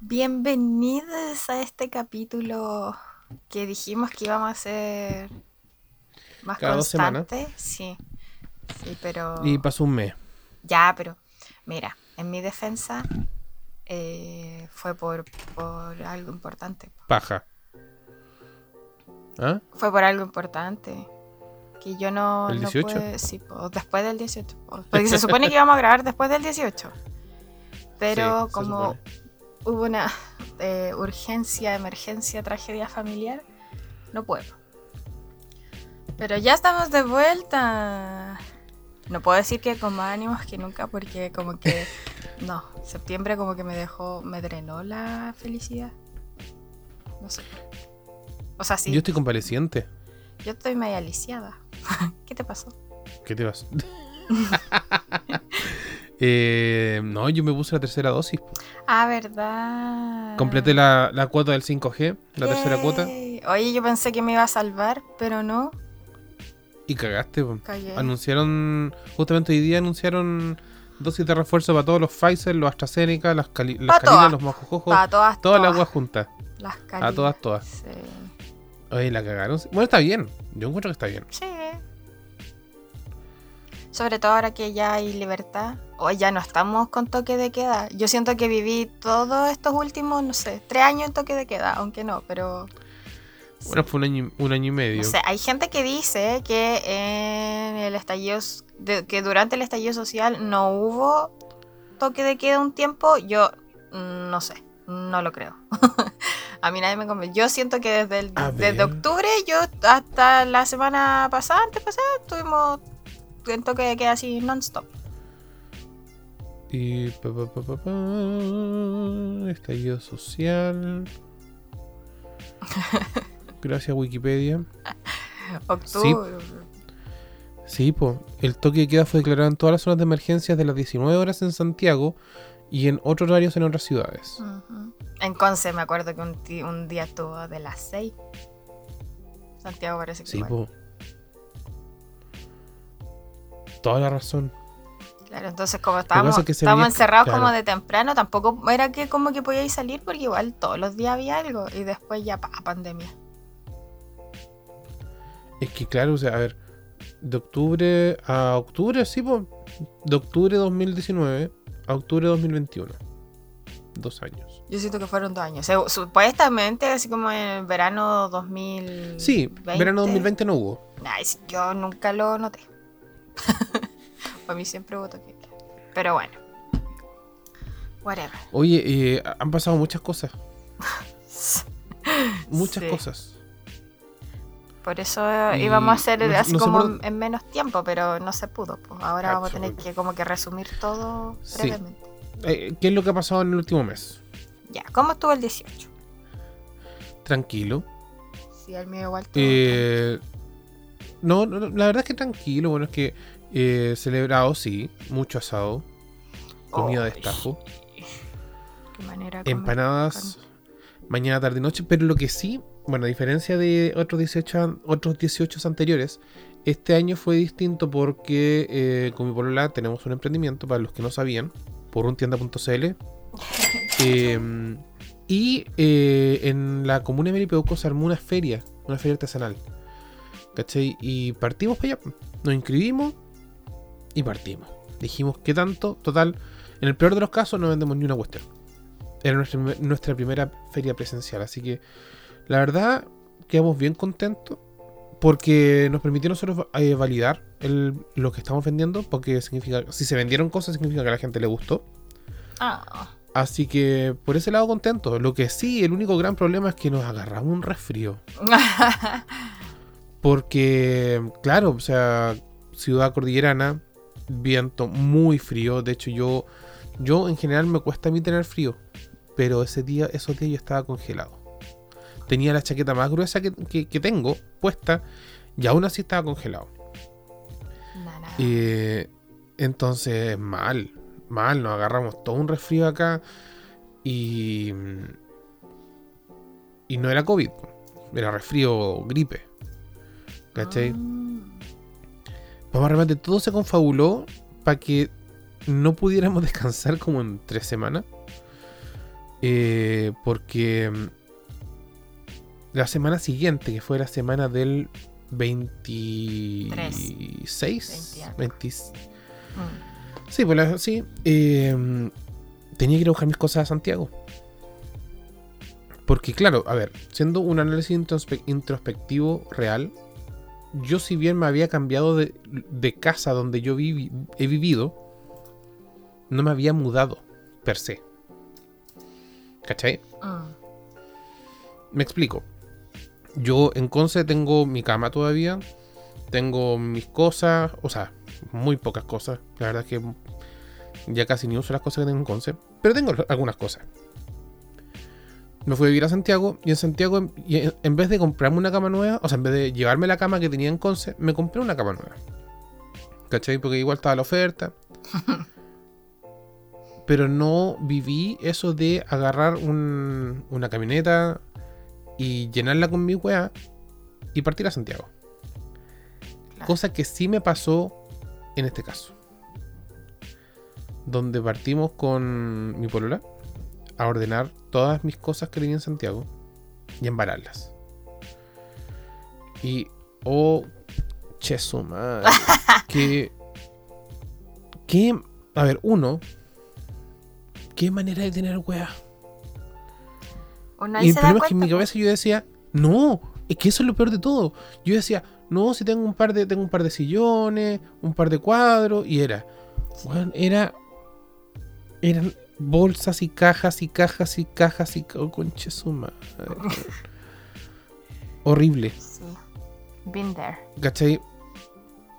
Bienvenidos a este capítulo que dijimos que íbamos a hacer más Cada dos constante. Sí, sí, pero Y pasó un mes. ya, pero mira, en mi defensa eh, fue por, por algo importante. Paja. ¿Ah? Fue por algo importante. Que yo no. ¿El no 18? pude- sí, po, después del 18. po, Porque se supone que íbamos a grabar después del 18. Pero Sí, como. Hubo una eh, urgencia, emergencia, tragedia familiar, no puedo. Pero ya estamos de vuelta. No puedo decir que con más ánimos que nunca porque como que... No, septiembre como que me dejó, me drenó la felicidad. No sé. O sea, sí, Yo yo, estoy convaleciente. estoy media lisiada. ¿Qué te pasó? ¿Qué te vas? Eh, no, yo me puse la tercera dosis. Ah, verdad. Completé la, la cuota del 5G, la tercera cuota. Oye, yo pensé que me iba a salvar, pero no. y cagaste. Cagué. Anunciaron, justamente hoy día anunciaron dosis de refuerzo para todos los Pfizer, los AstraZeneca, las, cali, las. Calinas, los mojojojos, Para todas, todas las aguas juntas. Las A calinas, todas, todas. Sí. Oye, la cagaron. Bueno, está bien. Yo encuentro que está bien. Sí. Sobre todo ahora que ya hay libertad. O ya no estamos con toque de queda. Yo siento que viví todos estos últimos, no sé, tres años en toque de queda, aunque no, pero. Bueno, fue un año, y- un año y medio. No sé, hay gente que dice que en el estallido, que durante el estallido social no hubo toque de queda un tiempo. Yo mm, no sé, no lo creo. A mí nadie me convence. Yo siento que desde, el, desde octubre, yo hasta la semana pasada, antes pasada, estuvimos en toque de queda así non-stop. Y pa, pa, pa, pa, pa, estallido social. Gracias Wikipedia. Octubre. Sí, po. El toque de queda fue declarado en todas las zonas de emergencias de las 19 horas en Santiago y en otros horarios en otras ciudades. Ujú. En Conce me acuerdo que un, día estuvo de las 6. Santiago parece que Sí, po. Toda la razón. Claro, entonces como estábamos, es estábamos veía- encerrados claro. como de temprano, tampoco era que como que podíais salir porque igual todos los días había algo y después ya pa, pandemia. Es que claro, o sea, a ver, de octubre a octubre, sí, po. De octubre de 2019 a octubre de 2021. Dos años. Yo siento que fueron dos años. Supuestamente, así como en el verano 2020. Sí, verano 2020 no hubo. Yo nunca lo noté. Para mí siempre de queda. Pero bueno. Whatever. Oye, eh, han pasado muchas cosas. Muchas Sí. cosas. Por eso Y íbamos a hacer no así no como por- en- en menos tiempo, pero no se pudo. pues. Ahora vamos a tener que como que resumir todo Sí. brevemente. Eh, ¿Qué es lo que ha pasado en el último mes? Ya, ¿cómo estuvo el 18? Tranquilo. Sí, el mío igual. Eh, no, no, la verdad es que tranquilo. Bueno, es que eh, celebrado, sí. Mucho asado. Comida de Ay, estajo. Qué manera de Empanadas. Mañana, tarde y noche. Pero lo que sí, bueno, a diferencia de otros 18, an- otros 18 anteriores, este año fue distinto porque eh, con mi polola tenemos un emprendimiento, para los que no sabían, por un tienda.cl. Eh, y eh, en la comuna de Melipeuco se armó una feria, una feria artesanal. ¿Cachai? Y partimos para allá. Nos inscribimos y partimos. Dijimos, ¿qué tanto? Total, en el peor de los casos no vendemos ni una cuestión. Era nuestra, nuestra primera feria presencial. Así que, la verdad, quedamos bien contentos. Porque nos permitió nosotros eh, validar el- lo que estamos vendiendo. Porque significa, si se vendieron cosas, significa que a la gente le gustó. Ah, Así que por ese lado contento. Lo que sí, el único gran problema es que nos agarramos un resfrío. Porque, claro, o sea, ciudad cordillerana, viento muy frío. De hecho, yo, yo en general me cuesta a mí tener frío. Pero ese día, esos días yo estaba congelado. Tenía la chaqueta más gruesa que, que- que tengo puesta y aún así estaba congelado. Eh, entonces, mal, mal, nos agarramos todo un resfrío acá y. Y no era COVID, era resfrío gripe. ¿Cachai? Mm. Pues realmente todo se confabuló para que no pudiéramos descansar como en tres semanas. eh, porque mm, la semana siguiente, que fue la semana del 26, 20, Sí, pues sí. Eh, tenía que ir a buscar mis cosas a Santiago. Porque claro, a ver, siendo un análisis introspectivo real, yo si bien me había cambiado de, casa donde yo he vivido, no me había mudado, per se. ¿Cachai? Ah. Me explico. Yo en Conce tengo mi cama todavía, tengo mis cosas, o sea, muy pocas cosas. La verdad es que ya casi ni uso las cosas que tengo en Conce. Pero tengo algunas cosas. Me fui a vivir a Santiago y en Santiago, en vez de comprarme una cama nueva, o sea, en vez de llevarme la cama que tenía en Conce, me compré una cama nueva. ¿Cachai? Porque igual estaba la oferta. Pero no viví eso de agarrar una camioneta y llenarla con mi weá y partir a Santiago. Cosa que sí me pasó en este caso. Donde partimos con mi polola a ordenar todas mis cosas que tenía en Santiago y embararlas. Y, oh, chesuma, que, que, a ver, uno, qué manera de tener wea. y el problema es que en mi cabeza yo decía, no, es que eso es lo peor de todo. Yo decía, no, si tengo un par de, tengo un par de sillones, un par de cuadros, y era, bueno, era, eran bolsas y cajas y cajas y cajas y oh, conche su madre. Horrible. Sí. Been there. ¿Cachai?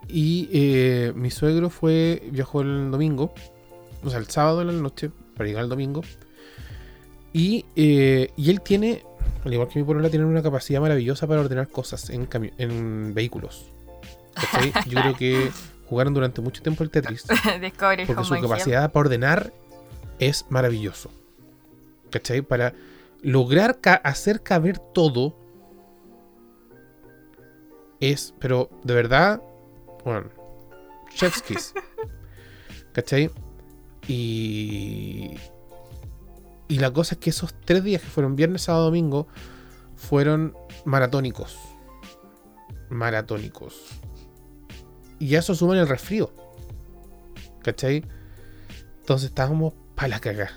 Y eh, mi suegro fue, viajó el domingo, o sea, el sábado en la noche, para llegar el domingo. Y, eh, y él tiene al igual que mi polola, tienen una capacidad maravillosa para ordenar cosas en, en vehículos. Yo creo que jugaron durante mucho tiempo el Tetris. porque su capacidad para ordenar es maravilloso. ¿Cachai? Para lograr hacer caber todo es, pero de verdad, bueno, chef's kiss. ¿Cachai? Y, y la cosa es que esos tres días que fueron viernes, sábado, domingo, fueron maratónicos. Maratónicos. Y eso suma en el resfrío. ¿Cachai? Entonces estábamos para la cagada.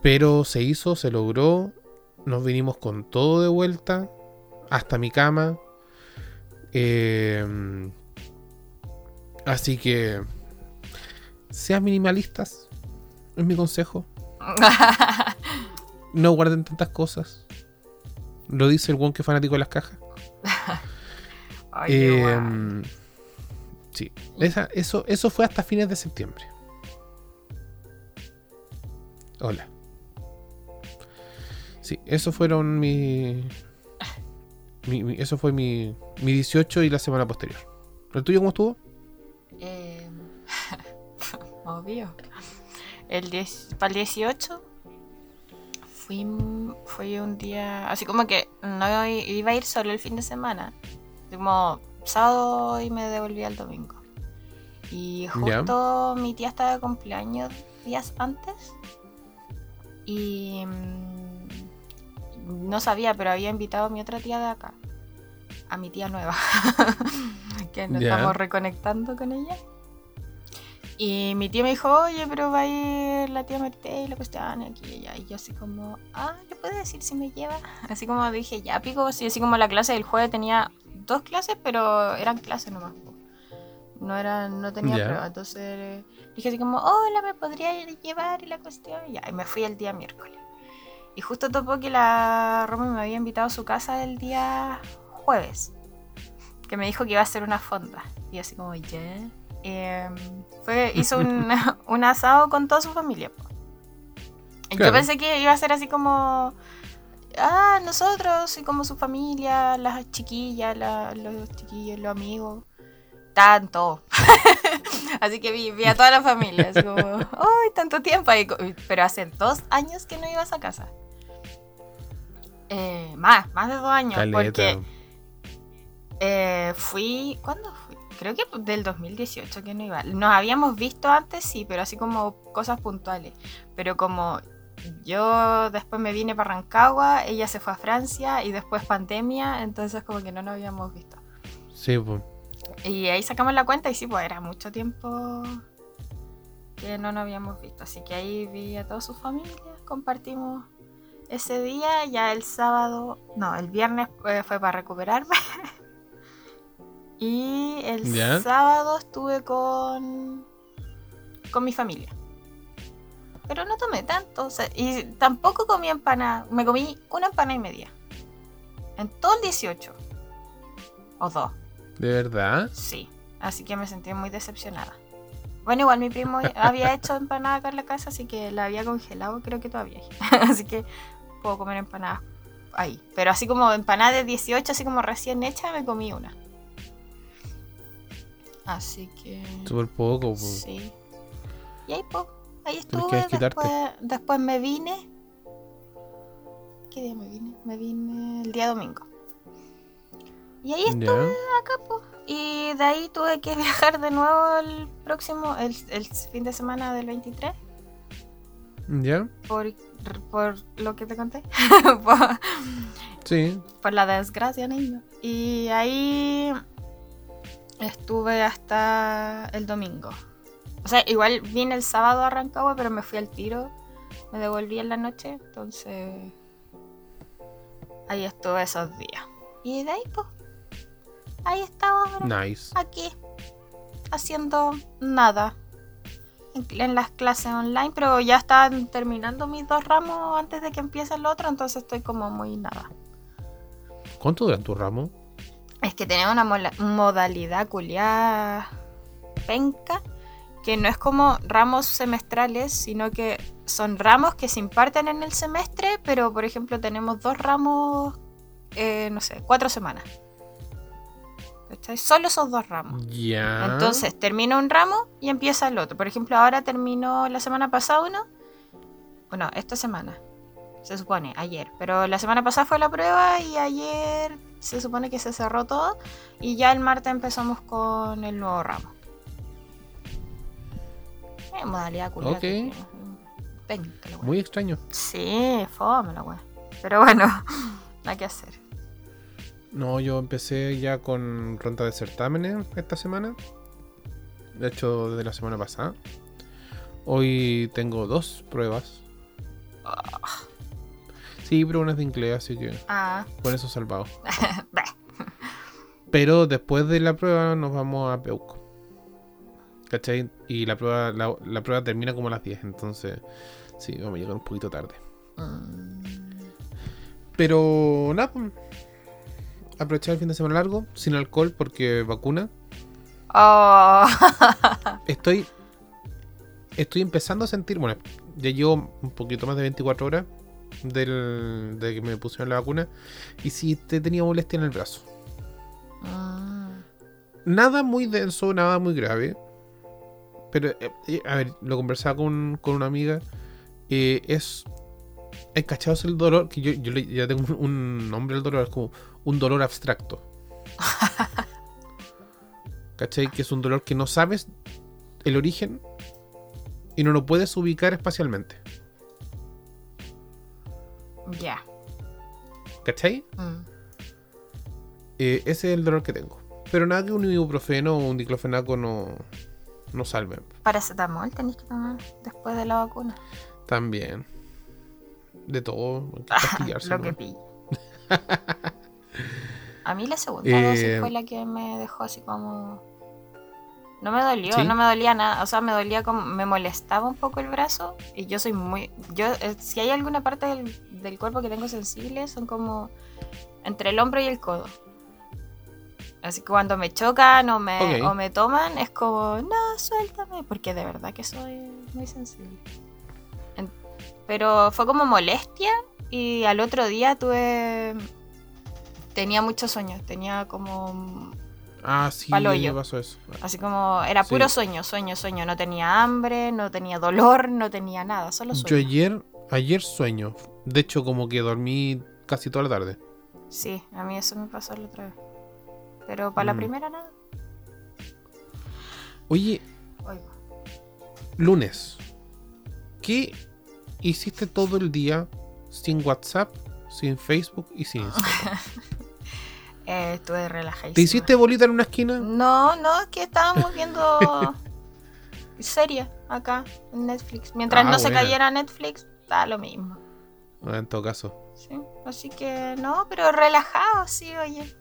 Pero se hizo, se logró. Nos vinimos con todo de vuelta. Hasta mi cama. Eh, así que. Sean minimalistas. Es mi consejo. no guarden tantas cosas. Lo dice el one que es fanático de las cajas. Em, sí, eso, eso fue hasta fines de septiembre. Hola. Sí, eso fueron mi, eso fue mi, mi 18 y la semana posterior. ¿El tuyo cómo estuvo? Eh, obvio el 10, para el 18 fui, fue un día, así como que no iba a ir solo el fin de semana, como sábado y me devolví al domingo. Y justo mi tía estaba de cumpleaños días antes y mm, no sabía, pero había invitado a mi otra tía de acá, a mi tía nueva, que nos estamos reconectando con ella. Y mi tía me dijo, oye, pero va a ir la tía Marité y la cuestión aquí y allá. Y yo así como, ah, ¿le puede decir si me lleva? Así como dije, ya pico, así, así como la clase del jueves tenía dos clases, pero eran clases nomás. No eran, no tenía prueba. Entonces dije así como, hola, ¿me podría llevar? Y la cuestión, y ya, y me fui el día miércoles. Y justo topó que la Roma me había invitado a su casa el día jueves. Que me dijo que iba a hacer una fonda. Y así como, ya. Em, fue, hizo un, asado con toda su familia. Yo pensé que iba a ser así como, ah, nosotros y como su familia, las chiquillas, los chiquillos, los amigos, tanto. así que vi, a toda la familia, así como, ¡ay, tanto tiempo! pero hace dos años que no ibas a casa. Eh, más, más de dos años, porque eh, fui, ¿cuándo fui? creo que del 2018 que no iba. Nos habíamos visto antes, sí, pero así como cosas puntuales. Pero como yo después me vine para Rancagua, ella se fue a Francia y después pandemia, entonces como que no nos habíamos visto. Sí, pues. Y ahí sacamos la cuenta y sí, pues era mucho tiempo que no nos habíamos visto. Así que ahí vi a toda su familia, compartimos ese día, ya el sábado, no, el viernes eh, fue para recuperarme. y el Ya. sábado estuve con, con mi familia. Pero no tomé tanto, o sea, y tampoco comí empanada. Me comí una empanada y media. En todo el 18. O dos. ¿De verdad? Sí, así que me sentí muy decepcionada. Bueno, igual mi primo había hecho empanada acá en la casa, así que la había congelado, creo que todavía. así que puedo comer empanadas ahí. Pero así como empanada de 18, así como recién hecha, me comí una. Así que... Súper poco, po. Sí. Y ahí, po, ahí estuve. Después, después me vine. ¿Qué día me vine? Me vine el día domingo. Y ahí estuve Ya. acá, po. Y de ahí tuve que viajar de nuevo el próximo, el, el fin de semana del 23. ¿Ya? Por, por lo que te conté. por, Sí. por la desgracia, niño. Y ahí estuve hasta el domingo. O sea, igual vine el sábado a Rancagua, pero me fui al tiro. Me devolví en la noche, entonces ahí estuve esos días. Y de ahí, pues, ahí estaba Nice. aquí, haciendo nada. En, en las clases online, pero ya están terminando mis dos ramos antes de que empiece el otro, entonces estoy como muy nada. ¿Cuánto dura tu ramo? Es que tenemos una mola- modalidad culiada penca, que no es como ramos semestrales, sino que son ramos que se imparten en el semestre, pero por ejemplo tenemos dos ramos, eh, no sé, cuatro semanas. ¿Cachai? Solo esos dos ramos. Ya. Entonces termina un ramo y empieza el otro. Por ejemplo, ahora terminó la semana pasada uno. Bueno, esta semana. Se supone, ayer. Pero la semana pasada fue la prueba y ayer se supone que se cerró todo. Y ya el martes empezamos con el nuevo ramo. Eh, modalidad wea. Muy extraño. Sí, fome la wea. Pero bueno, nada que hacer. No, yo empecé ya con ronda de certámenes esta semana. De hecho, desde la semana pasada. Hoy tengo dos pruebas. Sí, pero una es de inglés, así que Ah, con eso salvado. Pero después de la prueba nos vamos a Peuco. ¿Cachai? Y la prueba, la, la prueba termina como a las 10, entonces sí, vamos a llegar un poquito tarde. Mm. Pero nada, pues, aprovechar el fin de semana largo, sin alcohol porque vacuna. Oh. Estoy estoy empezando a sentir, bueno, ya llevo un poquito más de 24 horas del, de que me pusieron la vacuna y sí te tenía molestia en el brazo. Mm. Nada muy denso, nada muy grave. Pero, eh, eh, a ver, lo conversaba con, con una amiga. eh, es. El cachado es el dolor, que yo, yo le- ya tengo un, nombre al dolor, es como un dolor abstracto. ¿Cachai? Que es un dolor que no sabes el origen y no lo puedes ubicar espacialmente. Ya. ¿Cachai? Mm. Eh, ese es el dolor que tengo. Pero nada que un ibuprofeno o un diclofenaco no, no salven. Paracetamol tenéis que tomar después de la vacuna. También. De todo. hay que pastillarse, Lo ¿no? que pille. A mí la segunda Eh, dosis fue la que me dejó así como. No me dolió, ¿Sí? no me dolía nada. O sea, me dolía como. Me molestaba un poco el brazo. Y yo soy muy. Yo, eh, si hay alguna parte del, del cuerpo que tengo sensible, son como. Entre el hombro y el codo. Así que cuando me chocan o me, o me toman, es como. No, suéltame. Porque de verdad que soy muy sensible. Pero fue como molestia. Y al otro día tuve. Tenía mucho sueño. Tenía como. Ah, sí, me pasó eso. Así como. Era Sí. puro sueño, sueño, sueño. No tenía hambre, no tenía dolor, no tenía nada. Solo Yo sueño. ayer, ayer sueño. De hecho, como que dormí casi toda la tarde. Sí, a mí eso me pasó la otra vez. Pero para la Mm. primera nada. Oye, Oigo. lunes. ¿Qué hiciste todo el día sin WhatsApp, sin Facebook y sin Instagram? Eh, estuve relajadísima. ¿Te hiciste bolita en una esquina? No, no, es que estábamos viendo serie acá en Netflix. Mientras Ah, no se cayera Netflix, da lo mismo. Ah, en todo caso. Sí, así que no, pero relajado, sí, oye.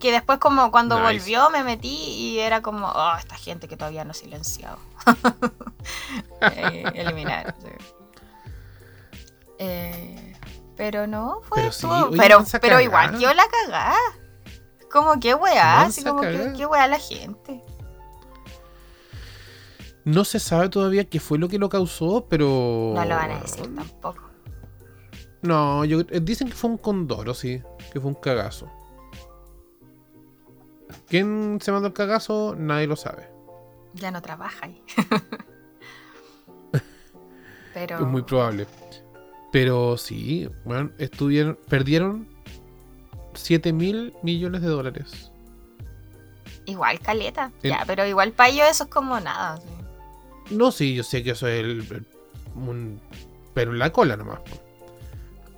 Que después como cuando Nice. volvió me metí y era como, oh, esta gente que todavía no ha silenciado. Eh, eliminar. Eh, pero no, fue Pero sí, estuvo- oye, pero, pero igual cagá. quedó la cagada. Como que weá, así como que cagá. qué weá la gente. No se sabe todavía qué fue lo que lo causó, pero. No lo van a decir tampoco. No, yo, eh, dicen que fue un condoro, sí. Que fue un cagazo. ¿Quién se mandó el cagazo? Nadie lo sabe. Ya no trabaja ahí. pero Es muy probable. Pero sí, bueno, estuvieron, perdieron 7 mil millones de dólares. igual caleta. El- Ya, pero igual para ellos eso es como nada. sí. No, sí, yo sé que eso es el, el- un- pero en la cola nomás.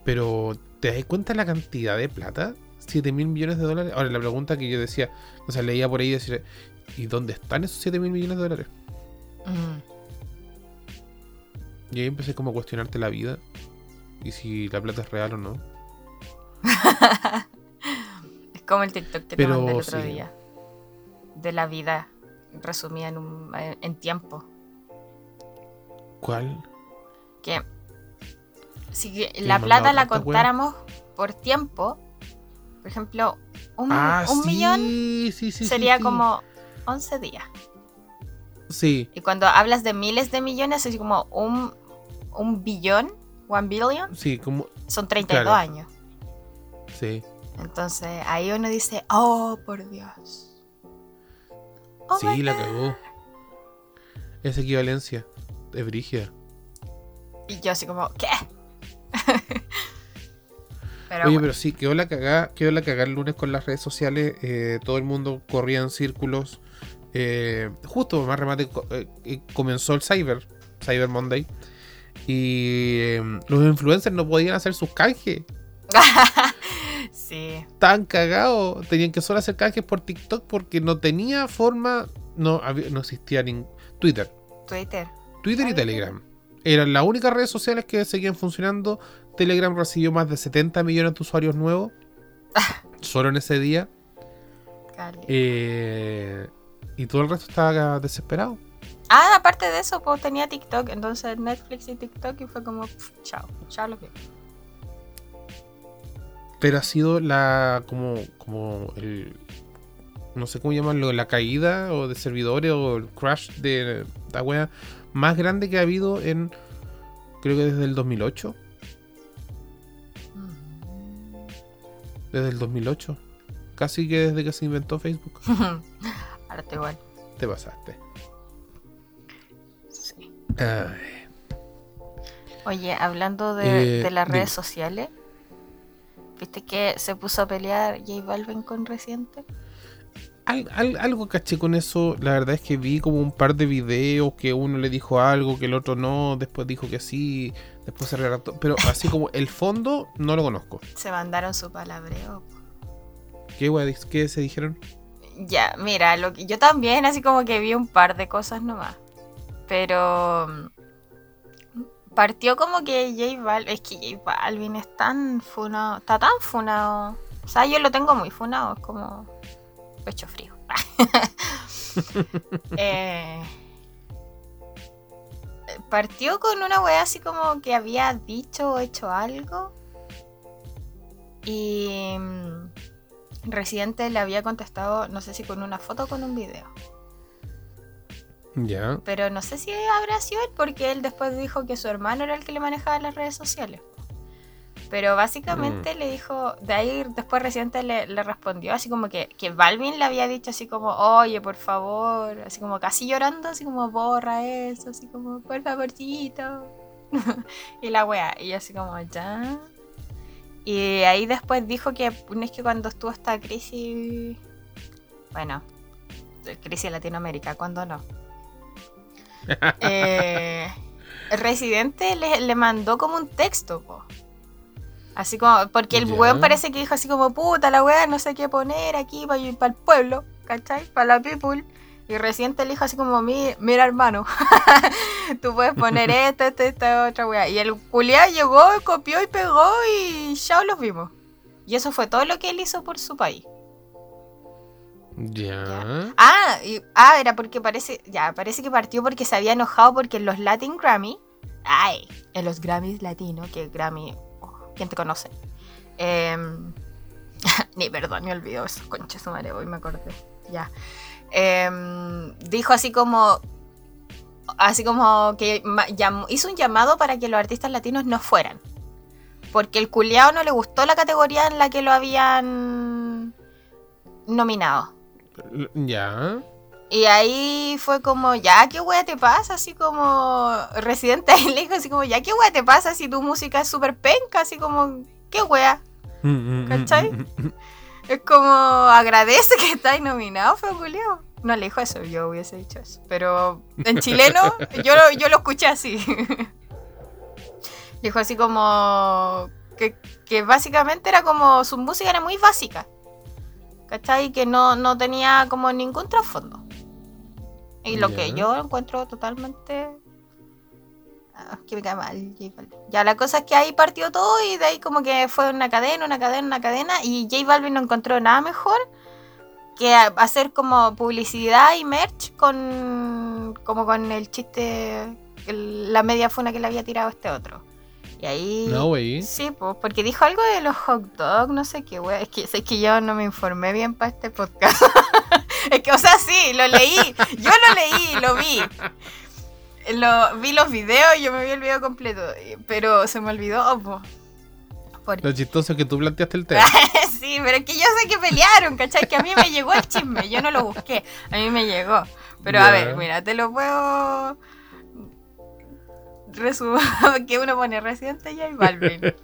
Pero, ¿te das cuenta la cantidad de plata? 7 mil millones de dólares. Ahora, la pregunta que yo decía, o sea, leía por ahí decir, ¿y dónde están esos 7 mil millones de dólares? Mm. Y ahí empecé como a cuestionarte la vida. Y si la plata es real o no. Es como el TikTok que Pero te mandé el otro sí. día. De la vida resumida en, un, en, tiempo. ¿Cuál? Que si que ¿Te la plata la wea? contáramos por tiempo, por ejemplo, un, ah, un sí, millón sí, sería como 11 días. Sí, Y cuando hablas de miles de millones, es como un, un billón, one billion, sí, como. son 32 Claro. años. Sí. Entonces ahí uno dice, oh, por Dios. Oh sí, la cagó. Esa equivalencia es brígida. Y yo así como, ¿qué? pero Oye, bueno, pero sí, quedó la cagada, quedó la cagada el lunes con las redes sociales. eh, todo el mundo corría en círculos. Eh, justo más remate eh, comenzó el Cyber, Cyber Monday. Y eh, los influencers no podían hacer sus canjes. sí, Estaban cagados. Tenían que solo hacer canjes por TikTok porque no tenía forma. No, no existía ni Twitter. Twitter. Twitter y Telegram. Eran las únicas redes sociales que seguían funcionando. Telegram recibió más de 70 millones de usuarios nuevos. solo en ese día. Eh, y todo el resto estaba desesperado. Ah, aparte de eso, pues tenía TikTok, entonces Netflix y TikTok y fue como, chao, chao lo que. Pero ha sido la. como. como el. no sé cómo llamarlo, la caída o de servidores o el crash de la wea más grande que ha habido en. creo que desde el 2008. Desde el 2008. Casi que desde que se inventó Facebook. Ahora te igual. Te pasaste. Sí. Ay. Oye, hablando de, Eh, de las dime. redes sociales, ¿viste que se puso a pelear J Balvin con Reciente? Al- al- algo caché con eso. La verdad es que vi como un par de videos que uno le dijo algo, que el otro no, después dijo que sí, después se relató. Pero así como el fondo no lo conozco. Se mandaron su palabreo. ¿Qué, qué se dijeron? Ya, mira, lo que, yo también así como que vi un par de cosas nomás. Pero mm, partió como que J Balvin, es que J Balvin es tan funado, está tan funado. O sea, yo lo tengo muy funado, es como pecho frío. Eh, partió con una wea así como que había dicho o hecho algo. Y mm, Residente le había contestado, no sé si con una foto o con un video. Ya. Pero no sé si habrá sido él, porque él después dijo que su hermano era el que le manejaba las redes sociales. Pero básicamente le dijo, de ahí después Residente le, le respondió así como que, que Balvin le había dicho así como, oye, por favor, así como casi llorando, así como borra eso, así como, por favorcito. y la wea, y así como, ya. Y ahí después dijo que no es que cuando estuvo esta crisis, bueno, crisis en Latinoamérica, cuando no. Eh, Residente le, le mandó como un texto, po. Así como, porque el Ya. weón parece que dijo así como, puta la weá, no sé qué poner aquí para el pueblo, ¿cachai? Para la people. Y Residente le dijo así como, "Mi- mira hermano, tú puedes poner esto, esto, esta otra weá. Y el culiao llegó, copió y pegó y ya los vimos. Y eso fue todo lo que él hizo por su país. Ya. Ah, y- ah, era porque parece, ya, parece que partió porque se había enojado porque en los Latin Grammy, ay, en los Grammys latinos, que Grammy, oh, ¿quién te conoce? Em, ni perdón, me olvidó eso, concha su madre, hoy me acordé, ya. Em, dijo así como, así como que hizo un llamado para que los artistas latinos no fueran. Porque el culiao no le gustó la categoría en la que lo habían nominado. Ya. Y ahí fue como, ya, ¿qué wea te pasa? Así como, Residente le dijo así como, ya, ¿qué wea te pasa si tu música es súper penca? Así como, ¿qué wea? ¿Cachai? Es como, agradece que estáis nominado, fue Julio. No le dijo eso, yo hubiese dicho eso. Pero en chileno, yo, lo- yo lo escuché así. Dijo así como, que, que básicamente era como, su música era muy básica. ¿Cachai? Que no, no tenía como ningún trasfondo. Y lo que yo encuentro totalmente... que me cae mal, J Balvin. Ya, la cosa es que ahí partió todo y de ahí como que fue una cadena, una cadena, una cadena y J Balvin no encontró nada mejor que hacer como publicidad y merch con como con el chiste, el- la media funa que le había tirado este otro. Y ahí... No, güey. Sí, pues, porque dijo algo de los hot dogs, no sé qué, güey. Es que, es que yo no me informé bien para este podcast. es que, o sea, sí, lo leí. Yo lo leí, lo vi. Lo, vi los videos y yo me vi el video completo. y- Pero se me olvidó, po. Por- Lo chistoso es que tú planteaste el tema. sí, pero es que yo sé que pelearon, ¿cachai? Que a mí me llegó el chisme. Yo no lo busqué. A mí me llegó. Pero a ver, mira, te lo puedo. Resumir que uno pone Residente J Balvin.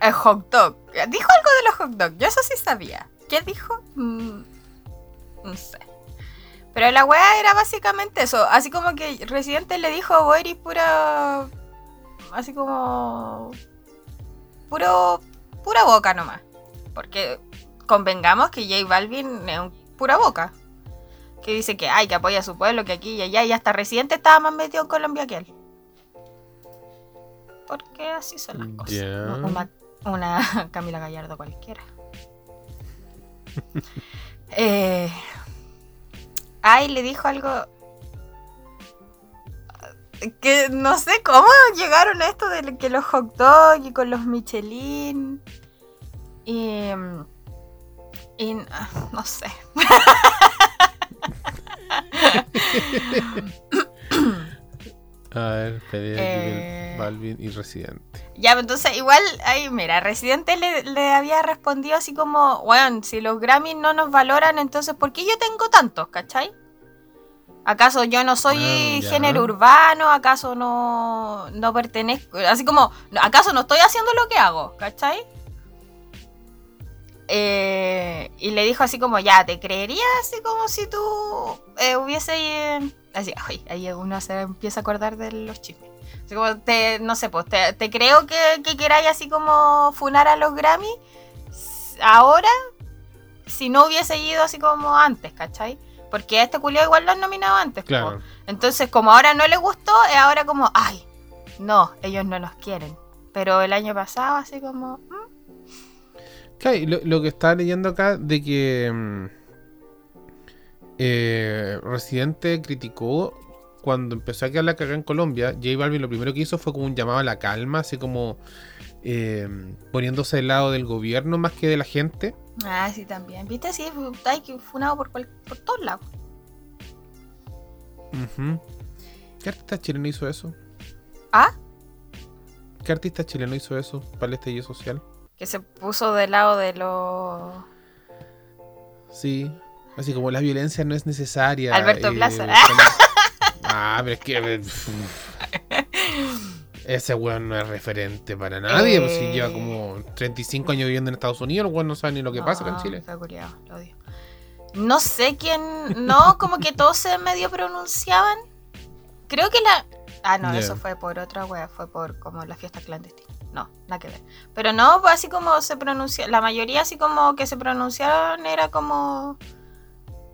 El hot dog. Dijo algo de los hot dogs. Yo eso sí sabía. ¿Qué dijo? Mm, no sé. Pero la weá era básicamente eso. Así como que Residente le dijo, vos eres pura. Así como. Puro. Pura boca nomás. Porque convengamos que J Balvin es un pura boca. Que dice que ay, que apoya a su pueblo, que aquí y allá. Y hasta Residente estaba más metido en Colombia que él. Porque así son las cosas. Una, una Camila Gallardo cualquiera. eh, ay, le dijo algo. Que no sé cómo llegaron a esto de que los hot dogs y con los Michelin. Y. Y ah, no sé. A ver, pelea Eh. Balvin y Residente. Ya, pues, entonces igual, ahí, mira, Residente le, le había respondido así como, bueno, si los Grammys no nos valoran, entonces, ¿por qué yo tengo tantos, cachai? ¿Acaso yo no soy Ah, género urbano? ¿Acaso no, no pertenezco? Así como, ¿acaso no estoy haciendo lo que hago, cachai? Eh, y le dijo así como, ya, ¿te creería así como si tú eh, hubiese... así, ay, ahí uno se empieza a acordar de los chismes. Así como, te, no sé, pues te, te creo que, que queráis así como funar a los Grammy ahora si no hubiese ido así como antes, ¿cachai? Porque a este culio igual lo han nominado antes. po. Claro. Entonces, como ahora no le gustó, es ahora como, ay, no, ellos no nos quieren. Pero el año pasado, así como, mm, Claro, y lo, lo que estaba leyendo acá de que mm, eh, Residente criticó cuando empezó a quedar la cagada en Colombia. J Balvin lo primero que hizo fue como un llamado a la calma, así como eh, poniéndose del lado del gobierno más que de la gente. ah, sí, también. ¿Viste? Sí, hay que funado por, cual- por todos lados. ¿Qué artista chileno hizo eso? Ah, ¿Qué artista chileno hizo eso para el estallido social? que se puso del lado de los. Sí. Así como la violencia no es necesaria. Alberto Plaza. como- Ah, pero es que. eh, Ese weón no es referente para nadie. Pues si Eh. lleva como 35 años viviendo en Estados Unidos, el weón no sabe ni lo que pasa acá en No, Chile. fue culiao, lo odio. No sé quién. No, como que todos se medio pronunciaban. Creo que la. Ah, no, eso fue por otra wea, fue por como la fiesta clandestina. No, nada que ver. Pero no, pues así como se pronuncia, la mayoría así como que se pronunciaron era como,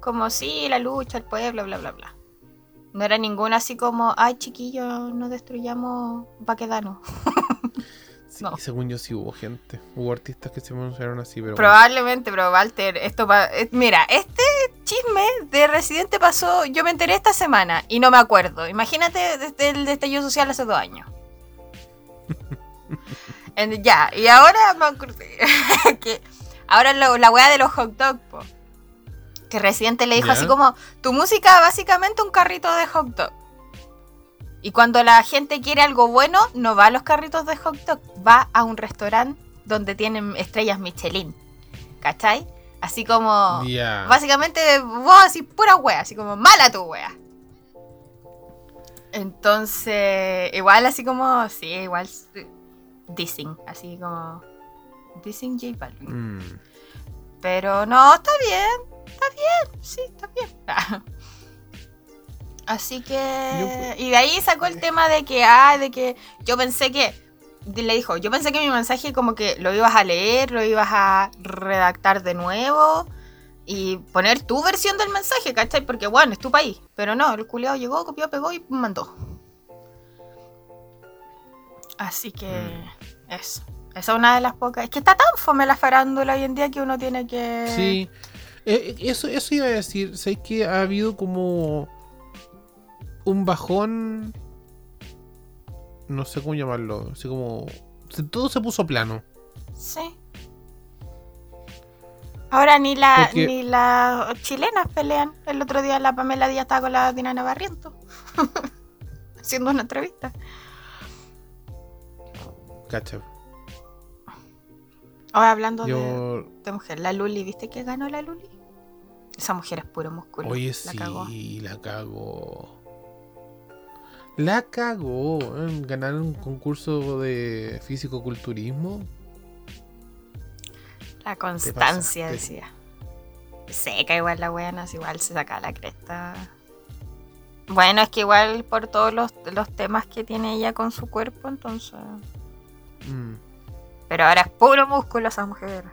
como sí, la lucha, el pueblo, bla, bla, bla. No era ninguna así como, ay chiquillos, no destruyamos Baquedano. Sí, No. según yo sí hubo gente. Hubo artistas que se pronunciaron así, pero. bueno. Probablemente, pero Walter, esto va... eh, Mira, este chisme de Residente pasó, yo me enteré esta semana y no me acuerdo. Imagínate desde el estallido social hace dos años. En- ya, y ahora me que ahora lo- la weá de los hot dogs, po. Que Residente le dijo así como, tu música básicamente un carrito de hot dog. Y cuando la gente quiere algo bueno, no va a los carritos de hot dog, va a un restaurante donde tienen estrellas Michelin. ¿Cachai? Así como... Básicamente vos así pura wea, así como mala tu wea. Entonces, igual así como, sí, igual dissing, así como dissing J Balvin. Mm. Pero no, está bien, está bien, sí, está bien. Así que... Y de ahí sacó el tema de que, ah, de que yo pensé que... Le dijo, yo pensé que mi mensaje como que lo ibas a leer, lo ibas a redactar de nuevo y poner tu versión del mensaje, ¿cachai? Porque bueno, es tu país. Pero no, el culiado llegó, copió, pegó y mandó. Así que eso. Esa es una de las pocas. Es que está tan fome la farándula hoy en día que uno tiene que... Sí. Eh, eso, eso iba a decir. Sé que ha habido como un bajón. No sé cómo llamarlo. Así como. Todo se puso plano. Sí. Ahora ni la Porque- ni las chilenas pelean. El otro día la Pamela Díaz estaba con la Dinana Barriento. Haciendo una entrevista. Cacha. Ahora hablando de, de mujer, la Luli, ¿viste que ganó la Luli? Esa mujer es puro músculo. Oye, la sí, cagó. la cagó. La cagó. ¿eh? Ganar un concurso de físico-culturismo. La constancia, decía. Seca igual la buena, igual se saca la cresta. Bueno, es que igual por todos los, los temas que tiene ella con su cuerpo, entonces... Mm. Pero ahora es puro músculo esa mujer.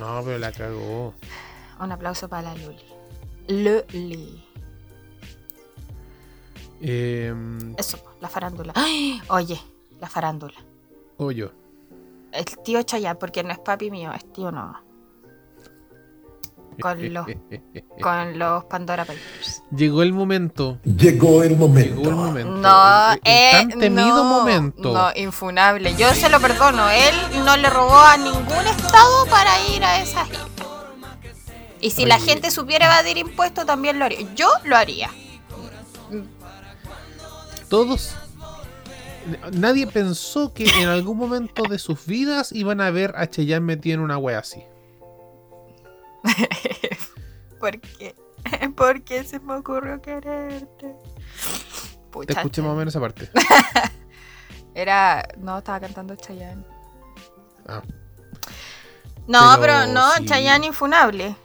No, pero la cagó. Un aplauso para la Luli. Luli. Eh, Eso, la farándula. ¡Ay! Oye, la farándula. Hoyo. El tío Chayanne, porque no es papi mío, es tío no. Con los, con los Pandora Papers. Llegó el momento. Llegó el momento. Llegó el momento. No, el, el eh, tan temido no, momento. No, infunable. Yo se lo perdono. Él no le robó a ningún estado para ir a esa gira. Y si la gente supiera evadir impuestos, también lo haría. Yo lo haría. Todos. Nadie pensó que en algún momento de sus vidas iban a ver a Cheyenne metido en una wea así. ¿Por qué? ¿Por qué se me ocurrió quererte? Te escuché más o menos esa parte. Era. No, estaba cantando Chayanne. Ah, No, Pero pero, no, sí. Chayanne infunable.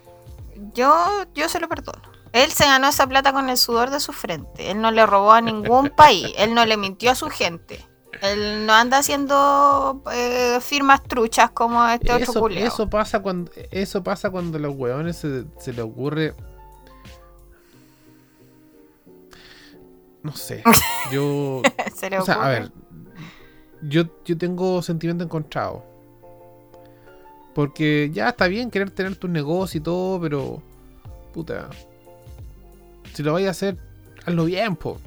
Yo, yo se lo perdono. Él se ganó esa plata con el sudor de su frente. Él no le robó a ningún país. Él no le mintió a su gente. Él no anda haciendo eh, firmas truchas como este otro eso, culiao. eso pasa cuando eso pasa cuando a los hueones se, se le ocurre. No sé. Yo. Se le o sea, a ver. Yo, yo tengo sentimiento encontrado. Porque ya está bien querer tener tu negocio y todo, pero. Puta. Si lo vais a hacer, hazlo bien, po.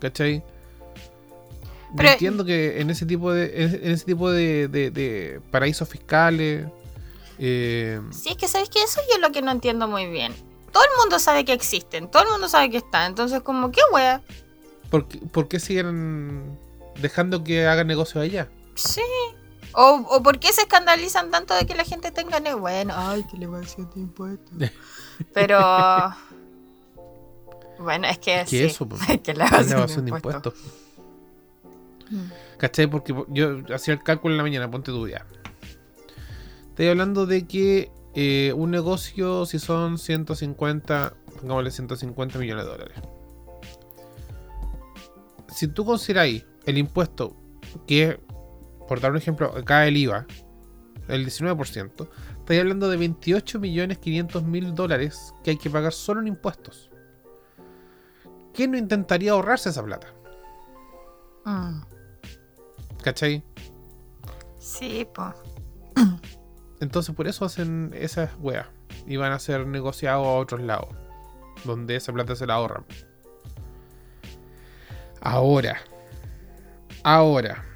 ¿Cachai? Yo Pero- entiendo que en ese tipo de. En ese tipo de, de- de paraísos fiscales. eh, Sí, es que sabes que eso yo es lo que no entiendo muy bien. Todo el mundo sabe que existen, todo el mundo sabe que están. Entonces, como, ¿qué wea? ¿por, qué, por qué siguen dejando que hagan negocio allá? Sí. O, o por qué se escandalizan tanto de que la gente tenga Bueno, ay, que evasión de impuestos. Pero. Bueno, es que. Que sí, eso, pues, es que la Es evasión, de impuestos. Mm. ¿Cachai? Porque yo hacía el cálculo en la mañana, ponte tu ya. Estoy hablando de que eh, un negocio, si son 150, pongámosle 150 millones de dólares. si tú consideráis el impuesto que, por dar un ejemplo, acá el IVA, el 19%, estáis hablando de 28.500.000 dólares que hay que pagar solo en impuestos. ¿Quién no intentaría ahorrarse esa plata? Mm. ¿Cachai? Sí, pues. Entonces por eso hacen esas weas. Y van a ser negociados a otros lados. Donde esa plata se la ahorran. Ahora. Ahora.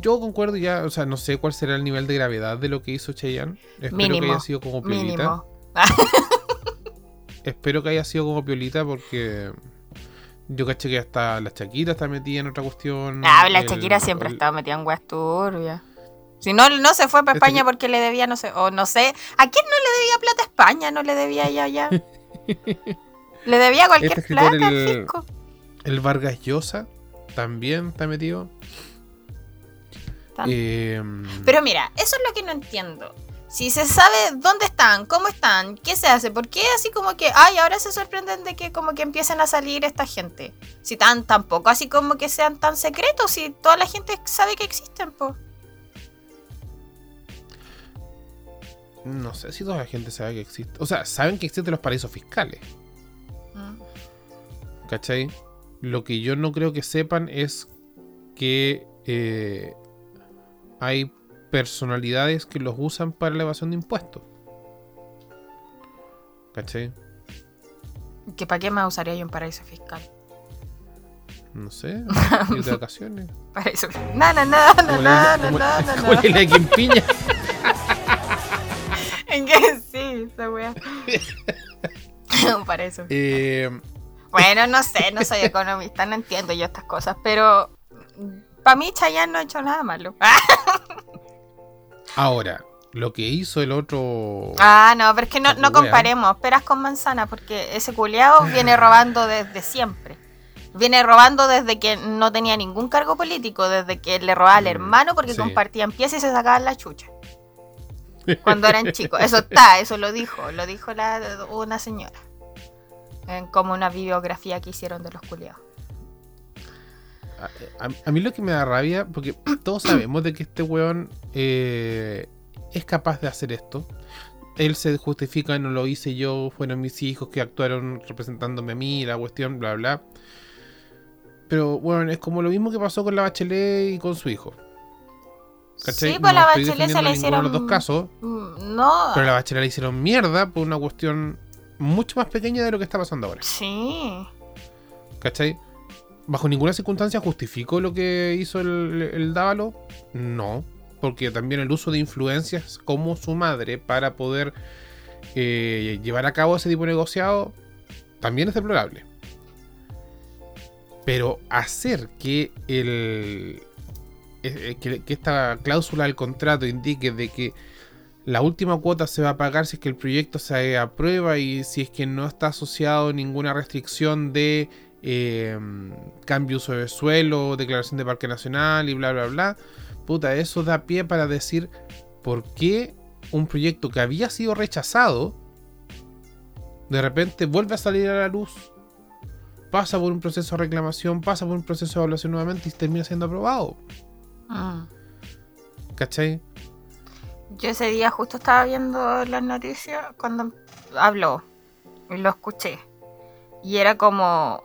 Yo concuerdo ya, o sea, no sé cuál será el nivel de gravedad de lo que hizo Cheyenne. Espero Mínimo. que haya sido como piolita. Espero que haya sido como piolita porque yo caché que hasta la Shakira está metida en otra cuestión. Ah, la El- Shakira siempre ha el- estado metida en weas turbias. Si no, no se fue para Este España que- porque le debía, no sé, o no sé. ¿A quién no le debía plata a España? No le debía ya, ya. le debía cualquier Este plata al el- fisco. El Vargas Llosa también está metido. Eh, Pero mira, eso es lo que no entiendo. Si se sabe dónde están, cómo están, qué se hace, ¿por qué así como que, ay, ahora se sorprenden de que como que empiecen a salir esta gente? Si tan tampoco así como que sean tan secretos, si toda la gente sabe que existen, pues. no sé si toda la gente sabe que existe. O sea, saben que existen los paraísos fiscales. ¿Cachai? Lo que yo no creo que sepan es que eh, hay personalidades que los usan para la evasión de impuestos. ¿Cachai? ¿Que para qué más usaría yo un paraíso fiscal? No sé. Ir de vacaciones. Paraíso fiscal. No, no, no, no, Como no, la, no, como- no, no, como no. la de Quimpiña. ¿En qué? Sí, esa wea. un paraíso Eh, Bueno, no sé, no soy economista, no entiendo yo estas cosas, pero para mí Chayanne no ha hecho nada malo. ahora, lo que hizo el otro. Ah, no, pero es que no, no comparemos peras con manzanas, porque ese culiao viene robando desde siempre. Viene robando desde que no tenía ningún cargo político, desde que le robaba al Mm, hermano porque sí. compartían piezas y se sacaban la chucha. Cuando eran chicos. Eso está, eso lo dijo, lo dijo la, una señora. En como una bibliografía que hicieron de los culiados. A, a- a mí lo que me da rabia, porque todos sabemos de que este weón eh, es capaz de hacer esto. Él se justifica, no lo hice yo, fueron mis hijos que actuaron representándome a mí, la cuestión, bla, bla. Pero bueno, es como lo mismo que pasó con la Bachelet y con su hijo. ¿Cachai? Sí, pues No la Bachelet se le hicieron. los dos casos, Mm, No. pero a la Bachelet le hicieron mierda por una cuestión mucho más pequeña de lo que está pasando ahora. Sí. ¿Cachai? Bajo ninguna circunstancia justificó lo que hizo el, Dávalo. No. Porque también el uso de influencias como su madre para poder eh, llevar a cabo ese tipo de negociado también es deplorable. Pero hacer que el. eh, Que, que esta cláusula del contrato indique de que la última cuota se va a pagar si es que el proyecto se aprueba y si es que no está asociado ninguna restricción de eh, cambio uso de suelo, declaración de parque nacional y bla bla bla. Puta, eso da pie para decir por qué un proyecto que había sido rechazado de repente vuelve a salir a la luz, pasa por un proceso de reclamación, pasa por un proceso de evaluación nuevamente y termina siendo aprobado. Mm. ¿Cachai? Yo ese día justo estaba viendo las noticias cuando habló y lo escuché. Y era como,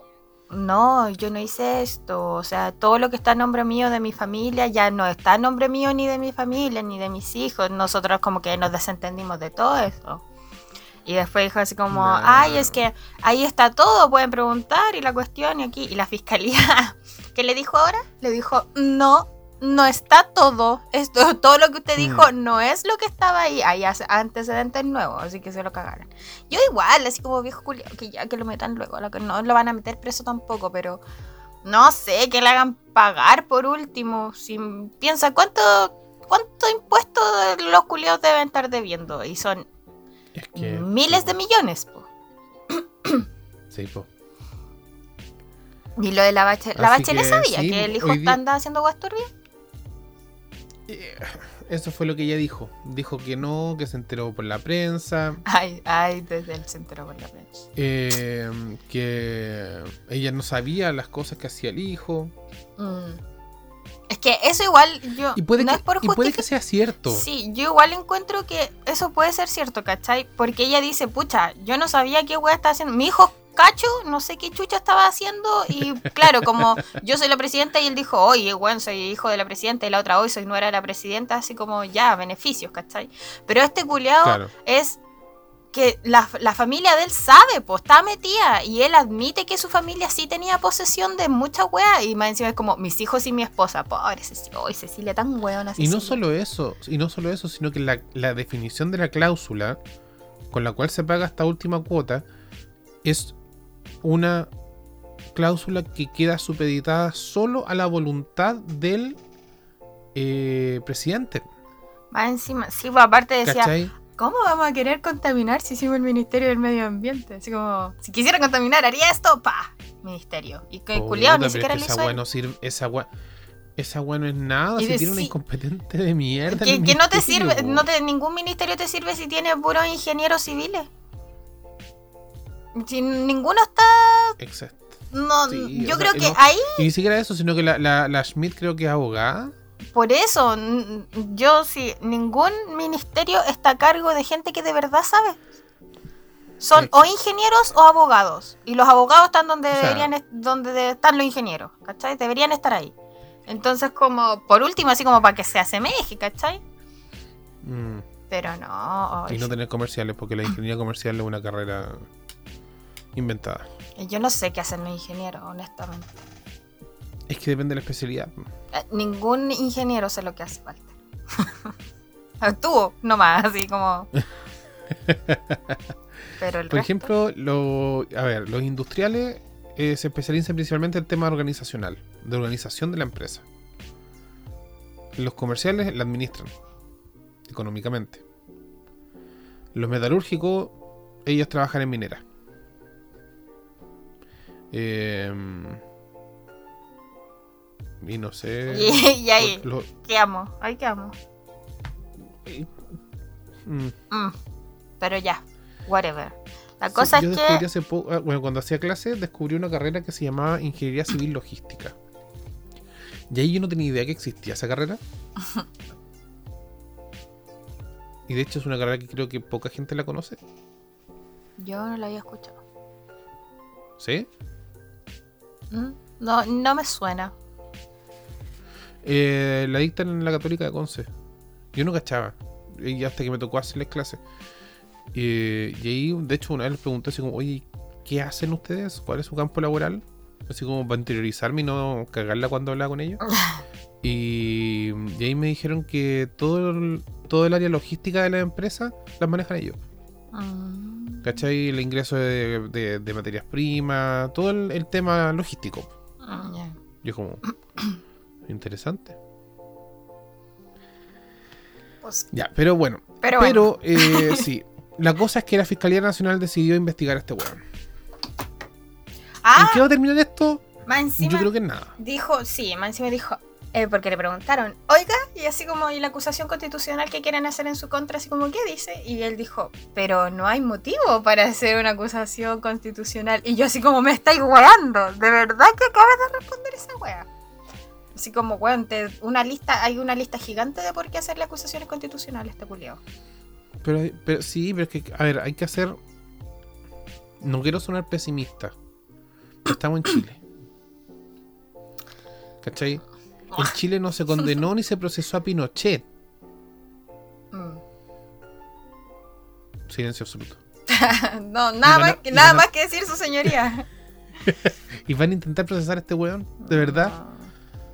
no, yo no hice esto. O sea, todo lo que está a nombre mío de mi familia ya no está a nombre mío ni de mi familia, ni de mis hijos. Nosotros como que nos desentendimos de todo eso. Y después dijo así como, ay, es que ahí está todo, pueden preguntar y la cuestión y aquí. Y la fiscalía, ¿qué le dijo ahora? Le dijo, no, no está todo. Esto, todo lo que usted dijo no es lo que estaba ahí. Hay hace- antecedentes nuevos, así que se lo cagaron. Yo igual, así como viejo culiao, que ya que lo metan luego, lo que no lo van a meter preso tampoco, pero no sé, que le hagan pagar por último. Si piensa cuánto cuánto impuestos los culiados deben estar debiendo y son Es que. miles de millones. po. Sí, po. Y lo de la bachelet, la Así bachelet que sabía que el hijo hoy día- anda haciendo guas turbias. Eh, eso fue lo que ella dijo. Dijo que no, que se enteró por la prensa. Ay, ay, desde el se enteró por la prensa. eh, que ella no sabía las cosas que hacía el hijo. Mm. Es que eso igual yo Y puede, no que, es por y puede que sea cierto. Sí, yo igual encuentro que eso puede ser cierto, ¿cachai? Porque ella dice, pucha, yo no sabía qué weá estaba haciendo. Mi hijo cacho, no sé qué chucha estaba haciendo. Y claro, como yo soy la presidenta y él dijo, oye, bueno, soy hijo de la presidenta y la otra hoy soy nuera de la presidenta, así como ya, beneficios, ¿cachai? Pero este culiao Claro. es que la, la familia de él sabe, pues está metida y él admite que su familia sí tenía posesión de mucha weá y más encima es como mis hijos y mi esposa, pobre Cecilia, Ay, Cecilia tan weona Y no solo eso, y no solo eso, sino que la, la definición de la cláusula con la cual se paga esta última cuota es una cláusula que queda supeditada solo a la voluntad del eh, presidente. Más encima, sí, pues aparte decía, ¿Cachai? ¿cómo vamos a querer contaminar si hicimos el Ministerio del Medio Ambiente? Así como, si quisiera contaminar, haría esto, pa, Ministerio. Y que culiao ni pero es siquiera que esa no sirve, esa no es nada, Y si tiene una incompetente de mierda. Que, no te sirve, no te, ningún ministerio te sirve si tiene puros ingenieros civiles. Si ninguno está. Exacto. No, Sí, yo creo sea, que no- ahí, Y ni siquiera eso, sino que la, la, la Schmidt creo que es abogada. por eso, yo sí, ningún ministerio está a cargo de gente que de verdad sabe. Son Sí. o ingenieros o abogados. Y los abogados están donde O sea- deberían donde de- están los ingenieros, ¿cachai? Deberían estar ahí. Entonces, como, por último, así como para que se asemeje, ¿cachai? Mm. Pero no, Y no tener comerciales, porque la ingeniería comercial es una carrera inventada. yo no sé qué hacen los ingenieros, honestamente. Es que depende de la especialidad. Eh, Ningún ingeniero sé lo que hace falta. Actúo nomás, así como. Pero el Por resto- ejemplo, lo, a ver, los industriales eh, se especializan principalmente en tema organizacional, de organización de la empresa. Los comerciales la administran económicamente. Los metalúrgicos, ellos trabajan en minera. Eh, y no sé. Y, y ahí, lo- ¿qué amo? Ahí qué amo. mm, Mm, Pero ya, whatever. La Sí, cosa yo es descubrí que. hace poco, ah, bueno, cuando hacía clase, descubrí una carrera que se llamaba Ingeniería Civil Logística. Y ahí yo no tenía idea que existía esa carrera. Y de hecho es una carrera que creo que poca gente la conoce. Yo no la había escuchado. ¿Sí? Mm, No, no me suena. Eh, la dictan en la Católica de Conce. Yo no cachaba. Y hasta que me tocó hacerles clases. Eh, y ahí, de hecho, una vez les pregunté así como, oye, ¿qué hacen ustedes? ¿Cuál es su campo laboral? Así como para interiorizarme y no cagarla cuando hablaba con ellos. Y, y ahí me dijeron que todo el, todo el área logística de la empresa las manejan ellos. Mm, ¿Cachai? El ingreso de, de- de materias primas, todo el, el tema logístico. mm, ya. Yo como, interesante. Pues, Ya, pero bueno. pero bueno. Eh, sí. La cosa es que la Fiscalía Nacional decidió investigar a este weón. ah, ¿En qué va a terminar esto? Yo creo que nada. Dijo, sí, más encima dijo, eh, porque le preguntaron, oiga, y así como, y la acusación constitucional que quieren hacer en su contra, así como, ¿qué dice? Y él dijo, pero no hay motivo para hacer una acusación constitucional. Y yo así como, me estáis weando, de verdad que acabas de responder esa wea. Así como, weón, te- una lista, hay una lista gigante de por qué hacerle acusaciones constitucionales este culiao. Pero, pero sí, pero es que, a ver, hay que hacer. No quiero sonar pesimista. estamos en Chile. ¿Cachai? En Chile no se condenó ni se procesó a Pinochet. Mm. Silencio absoluto. no, nada, van más, que, nada a- más que decir su señoría. ¿Y van a intentar procesar a este weón? ¿De verdad?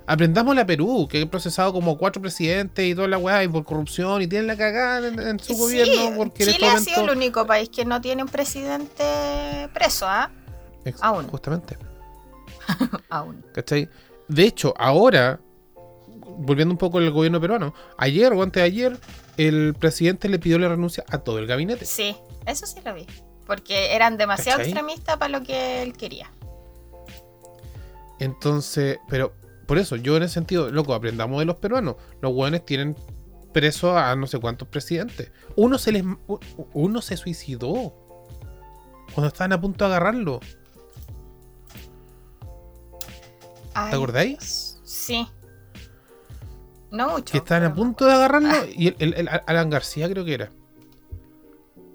Aprendamos la Perú, que ha procesado como cuatro presidentes y toda la weá, y por corrupción, y tienen la cagada en, en su Sí, gobierno. Porque Chile este ha sido el único país que no tiene un presidente preso, ¿ah? Aún. Justamente. Aún. ¿Cachai? De hecho, ahora, volviendo un poco al gobierno peruano, ayer o antes de ayer, el presidente le pidió la renuncia a todo el gabinete. Sí, eso sí lo vi. Porque eran demasiado ¿Cachai? extremistas para lo que él quería. Entonces, pero por eso, yo en ese sentido, loco, aprendamos de los peruanos. Los hueones tienen preso a no sé cuántos presidentes. Uno se les uno se suicidó cuando estaban a punto de agarrarlo. Ay, acordáis? Sí. No mucho. Que estaban a punto de agarrarlo y el, el- el Alan García creo que era.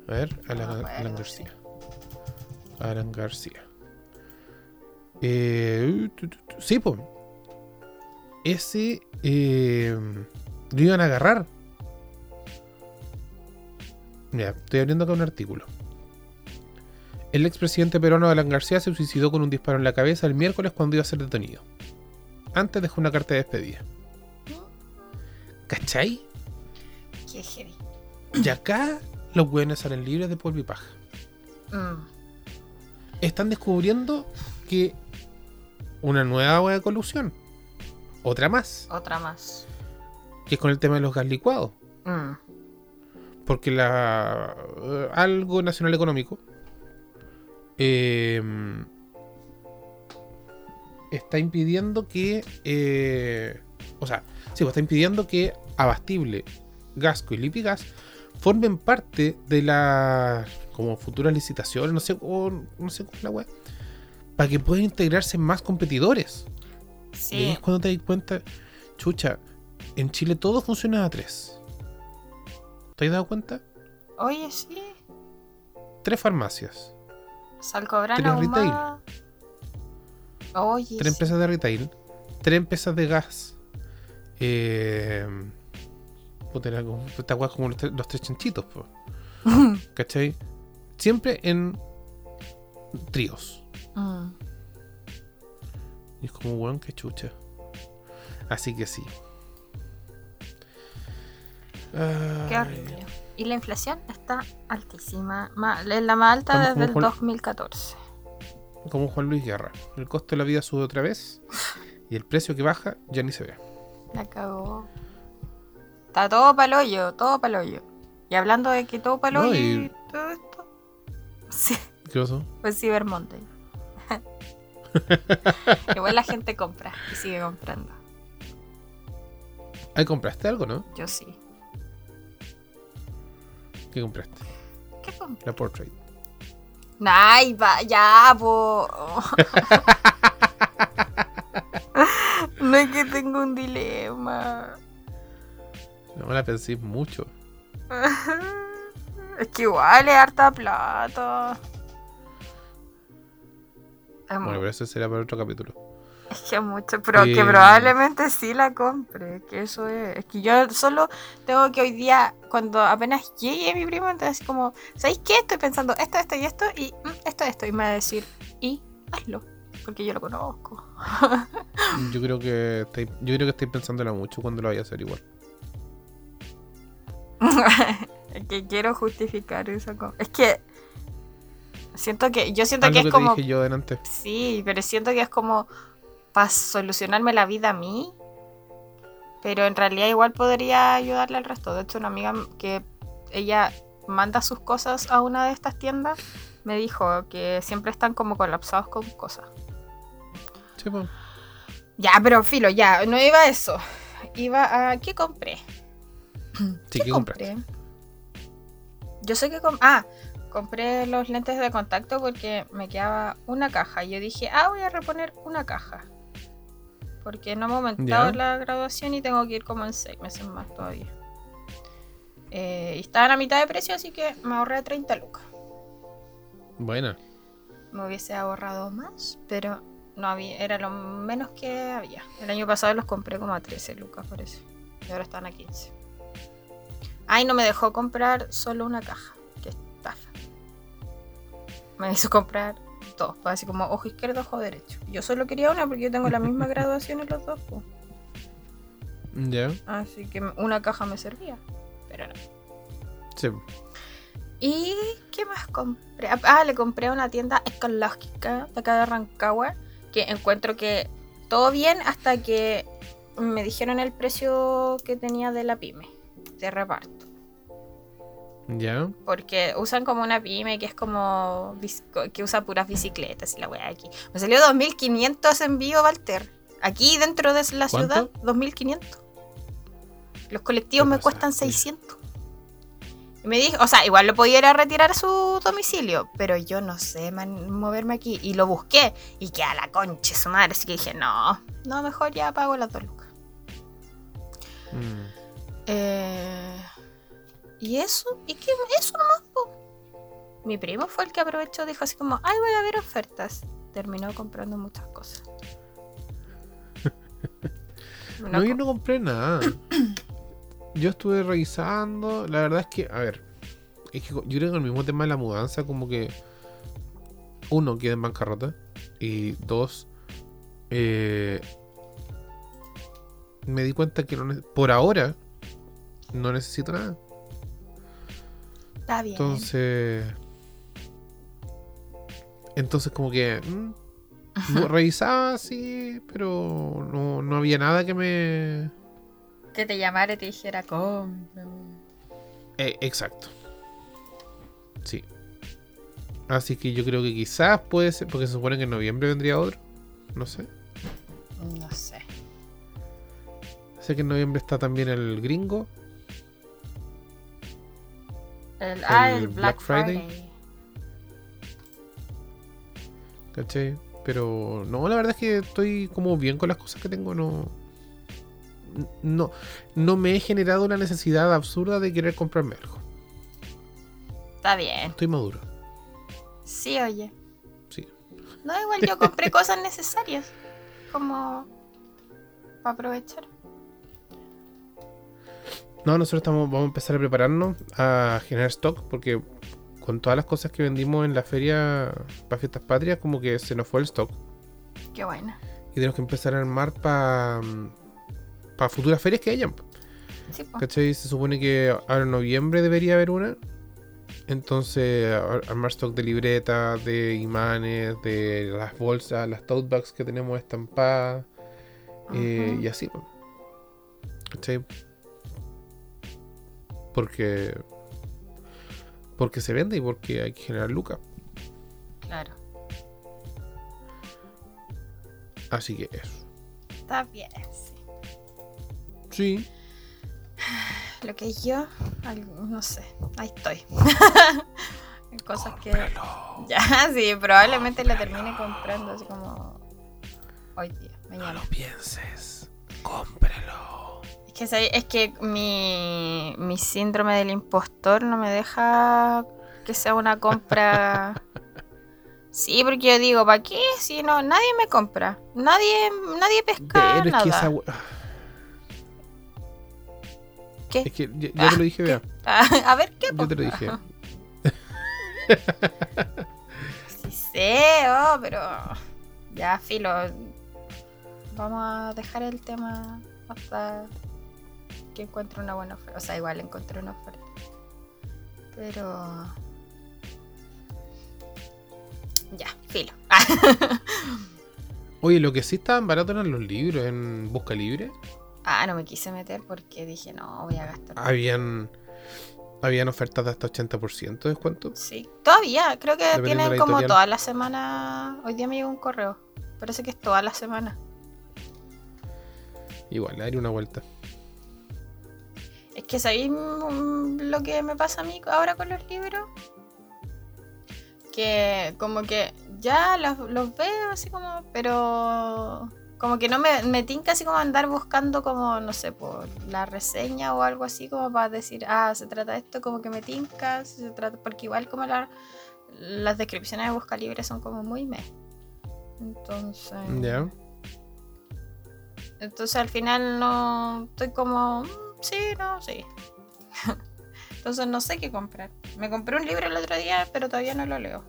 A ver, Alan, No García. Alan García. Eh, sí, pues. Ese eh, lo iban a agarrar. Mira, estoy abriendo acá un artículo. El expresidente peruano Alan García se suicidó con un disparo en la cabeza el miércoles cuando iba a ser detenido. Antes dejó una carta de despedida. ¿Cachai? Qué heavy. Y acá los hueones salen libres de polvo y paja. Mm. Están descubriendo que una nueva hueá de colusión. Otra más. Otra más. Que es con el tema de los gas licuados. Mm. Porque la algo nacional económico eh, está impidiendo que eh, o sea, sí, pues está impidiendo que Abastible, Gasco y Lipigas formen parte de las como futuras licitaciones, no sé, o no sé cómo es la web, para que puedan integrarse más competidores. Y ahí Sí. es cuando te das cuenta, chucha, en Chile todo funciona a tres. ¿Te has dado cuenta? Oye, sí. Tres farmacias, Salcobrana Tres retail. Oye, tres sí. empresas de retail, tres empresas de gas. Eh, puta, era como, esta weá como los, tres- los tres chanchitos, po, ¿cachai? Siempre en tríos. Mm. Y es como, weón, que chucha. Así que sí. Qué horrible. Y la inflación está altísima. Ma- Es la más alta Como- desde el como Juan- 2014. Como Juan Luis Guerra. El costo de la vida sube otra vez. Y el precio que baja ya ni se ve. La cagó. Está todo pa'l hoyo, todo pa'l hoyo. Y hablando de que todo pa'l No, y- y todo esto. Sí, ¿Qué pasó? pues Cyber Monday. Igual la gente compra y sigue comprando. Ahí compraste algo, ¿no? Yo sí. ¿Qué compraste? ¿Qué compré? La Portrait. Ay, va, ya, po. no es que tengo un dilema. No la pensé mucho. Es que igual es harta plata. Es, Bueno, pero eso será para otro capítulo. es que mucho, pero que Eh, probablemente sí la compre. Que eso es. Es que yo solo tengo que hoy día, cuando apenas llegue mi primo, entonces como, ¿sabéis qué? Estoy pensando esto, esto y esto, y mm, esto, esto. Y me va a decir, y hazlo. Porque yo lo conozco. Yo creo que estáis, yo creo que estáis pensándola mucho cuando lo vaya a hacer igual. Es que quiero justificar esa cosa. Es que siento que yo siento que que es te como dije yo delante. sí, pero siento que es como para solucionarme la vida a mí. Pero en realidad igual podría ayudarle al resto. De hecho, una amiga que ella manda sus cosas a una de estas tiendas me dijo que siempre están como colapsados con cosas. Sí, pues. Ya, pero filo, ya, no iba a eso. Iba a ¿qué compré? Sí, ¿qué compraste? Yo sé que com- ah, compré los lentes de contacto porque me quedaba una caja. Y yo dije, ah, voy a reponer una caja. Porque no hemos aumentado Ya. la graduación y tengo que ir como en seis meses más todavía. Eh, y estaban a mitad de precio, así que me ahorré 30 lucas. Buena. Me hubiese ahorrado más, pero no había, era lo menos que había. El año pasado los compré como a 13 lucas, parece. Y ahora están a 15. Ay, no me dejó comprar solo una caja. Qué estafa. Me hizo comprar dos, pues, así como ojo izquierdo, ojo derecho. Yo solo quería una porque yo tengo la misma graduación en los dos. pues. Ya. Así que una caja me servía. Pero no. Sí. ¿Y qué más compré? Ah, le compré a una tienda ecológica de acá de Rancagua. Que encuentro que todo bien hasta que me dijeron el precio que tenía de la pyme, de reparto. Ya. Porque usan como una pyme que es como. que usa puras bicicletas y la weá aquí. Me salió 2500 envío, Walter. Aquí dentro de la ¿Cuánto? ciudad, 2500. Los colectivos ¿Qué me cuestan ¿Qué? 600. Y me dijo, o sea, igual lo podía ir a retirar a su domicilio, pero yo no sé man- moverme aquí. Y lo busqué y que a la concha su madre. Así que dije, no, no, mejor ya pago las dos lucas. Mm. Eh, y eso, y que eso nomás, po. Mi primo fue el que aprovechó, dijo así como, ay, voy a ver ofertas. Terminó comprando muchas cosas. No, No yo no compré nada. yo estuve revisando. La verdad es que, a ver, es que yo creo que el mismo tema de la mudanza, como que uno queda en bancarrota y dos, eh, me di cuenta que no por ahora no necesito nada. Está bien. Entonces, entonces como que mm, revisaba sí, pero no, no había nada que me que te llamara y te dijera, compra. Eh, exacto. Sí. Así que yo creo que quizás puede ser, porque se supone que en noviembre vendría otro. No sé. No sé. Sé que en noviembre está también el gringo. El, ah, el Black, Black Friday. Friday. ¿Cachai? Pero no, la verdad es que estoy como bien con las cosas que tengo. No. No, no me he generado una necesidad absurda de querer comprarme algo. Está bien. Estoy maduro. Sí, oye. Sí. No, igual yo compré cosas necesarias. Como para aprovechar. No, nosotros estamos, vamos a empezar a prepararnos a generar stock porque con todas las cosas que vendimos en la feria para fiestas patrias, como que se nos fue el stock. Qué buena. Y tenemos que empezar a armar para futuras ferias que hayan. Sí, po. ¿Cachai? Se supone que ahora en noviembre debería haber una. Entonces, ar- armar stock de libretas, de imanes, de las bolsas, las tote bags que tenemos estampadas. eh, y así. ¿cachai? Porque. Porque se vende y porque hay que generar lucas. Claro. Así que eso. Está bien, sí. Sí. Lo que yo, no sé, ahí estoy. Cosas que. Ya, sí, probablemente la termine comprando así como hoy día, mañana. pienses. Cómpralo. Es que, es que mi, mi síndrome del impostor no me deja que sea una compra. Sí, porque yo digo, ¿para qué? Si no, nadie me compra. Nadie, nadie pesca Pero es nada. que esa. ¿Qué? Es que ya, ya te lo dije, vea. a ver qué. Yo te lo dije. Sí sé, oh, pero ya filo. Vamos a dejar el tema hasta que encuentre una buena oferta. O sea, igual encontré una oferta. Pero ya, filo. Oye, lo que sí estaban baratos eran los libros en Busca Libre. ah, no me quise meter porque dije, no, voy a gastar. Habían. Habían ofertas de hasta 80% de descuento. Sí, todavía, creo que tienen como toda la semana. Hoy día me llegó un correo. Parece que es toda la semana. Igual, le daría una vuelta. Es que sabéis lo que me pasa a mí ahora con los libros. Que como que ya los, los veo así como, pero como que no me, me tinca así como andar buscando como, no sé, por la reseña o algo así como para decir, ah, se trata de esto, como que me tinca, se trata, porque igual como la- las descripciones de Busca Libre son como muy me. Entonces... Entonces al final no estoy como, "Mm, sí, no, sí. Entonces no sé qué comprar. Me compré un libro el otro día, pero todavía no lo leo.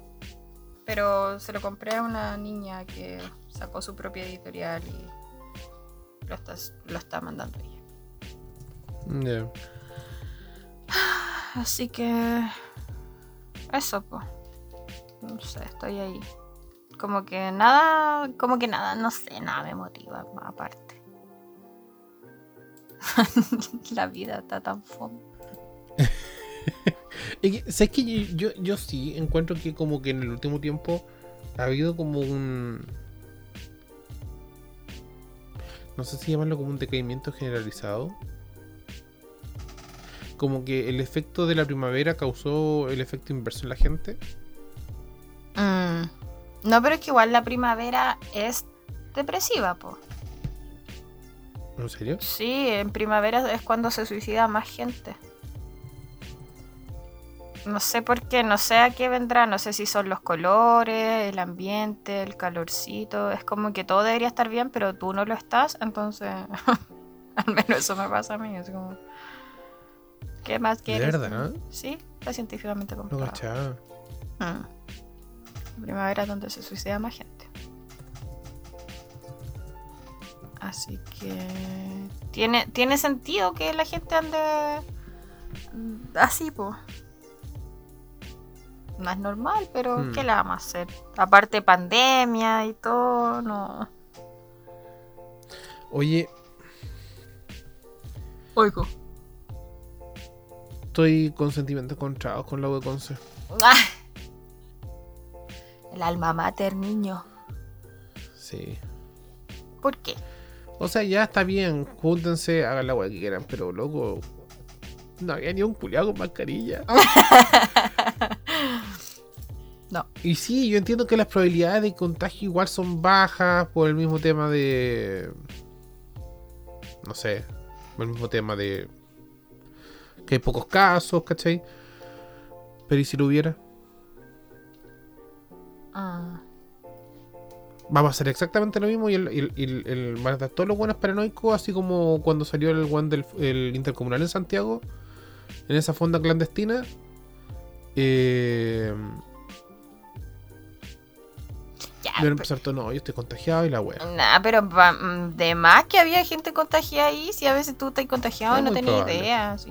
Pero se lo compré a una niña que sacó su propia editorial y lo está, lo está mandando ella. Ya. Así que eso, pues. No sé, estoy ahí. Como que nada, como que nada, no sé, nada me motiva aparte. La vida está tan que, ¿Sabes que yo, yo, yo sí encuentro que como que en el último tiempo ha habido como un... No sé si llamarlo como un decaimiento generalizado. como que el efecto de la primavera causó el efecto inverso en la gente. Mm. No, pero es que igual la primavera es depresiva, po. ¿En serio? Sí, en primavera es cuando se suicida más gente. No sé por qué, no sé a qué vendrá, no sé si son los colores, el ambiente, el calorcito, es como que todo debería estar bien, pero tú no lo estás, entonces al menos eso me pasa a mí, es como ¿Qué más ¿De quieres? verdad? Sí, está científicamente No comprobado. cachaba. Mm. Primavera es donde se suicida más gente. Así que tiene, tiene sentido que la gente ande así, pues. No es normal, pero Hmm. ¿qué le vamos a hacer? Aparte pandemia y todo, no. Oye, Oigo. estoy con sentimientos encontrados con la de Conce. Ah. El alma mater, niño. Sí. ¿Por qué? O sea, ya está bien, júntense, hagan la weá que quieran, pero loco, no había ni un culiado con mascarilla. No. Y sí, yo entiendo que las probabilidades de contagio igual son bajas por el mismo tema de. No sé, por el mismo tema de. que hay pocos casos, ¿cachai? Pero ¿y si lo hubiera? Ah. Vamos a hacer exactamente lo mismo y el, el, el- el- van a estar todos los buenos paranoicos, así como cuando salió el one del el intercomunal en Santiago, en esa fonda clandestina. Eh, Ya, iban a empezar todo, no, yo estoy contagiado y la wea. Nah, pero mm, de más que había gente contagiada ahí, si a veces tú estás contagiado y no tenías idea. Sí.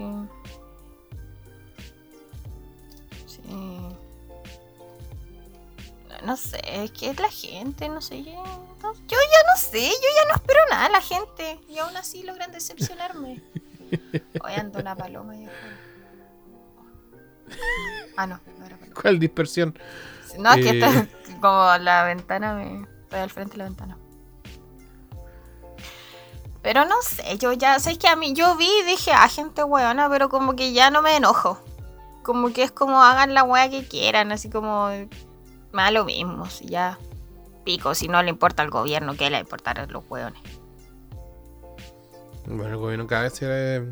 No sé, es que es la gente, no sé, yo, no- yo ya no sé, yo ya no espero nada la gente y aún así logran decepcionarme. Hoy ando una paloma y Ah, no, no era paloma. ¿Cuál dispersión? No, es que Eh. está como la ventana, me... estoy al frente de la ventana. Pero no sé, yo ya, sé que a mí, yo vi y dije, ah, gente weona, pero como que ya no me enojo. Como que es como hagan la wea que quieran, así como, da lo mismo, si ya pico, si no le importa al gobierno, ¿qué le va a importar a los weones? Bueno, el gobierno cada vez se,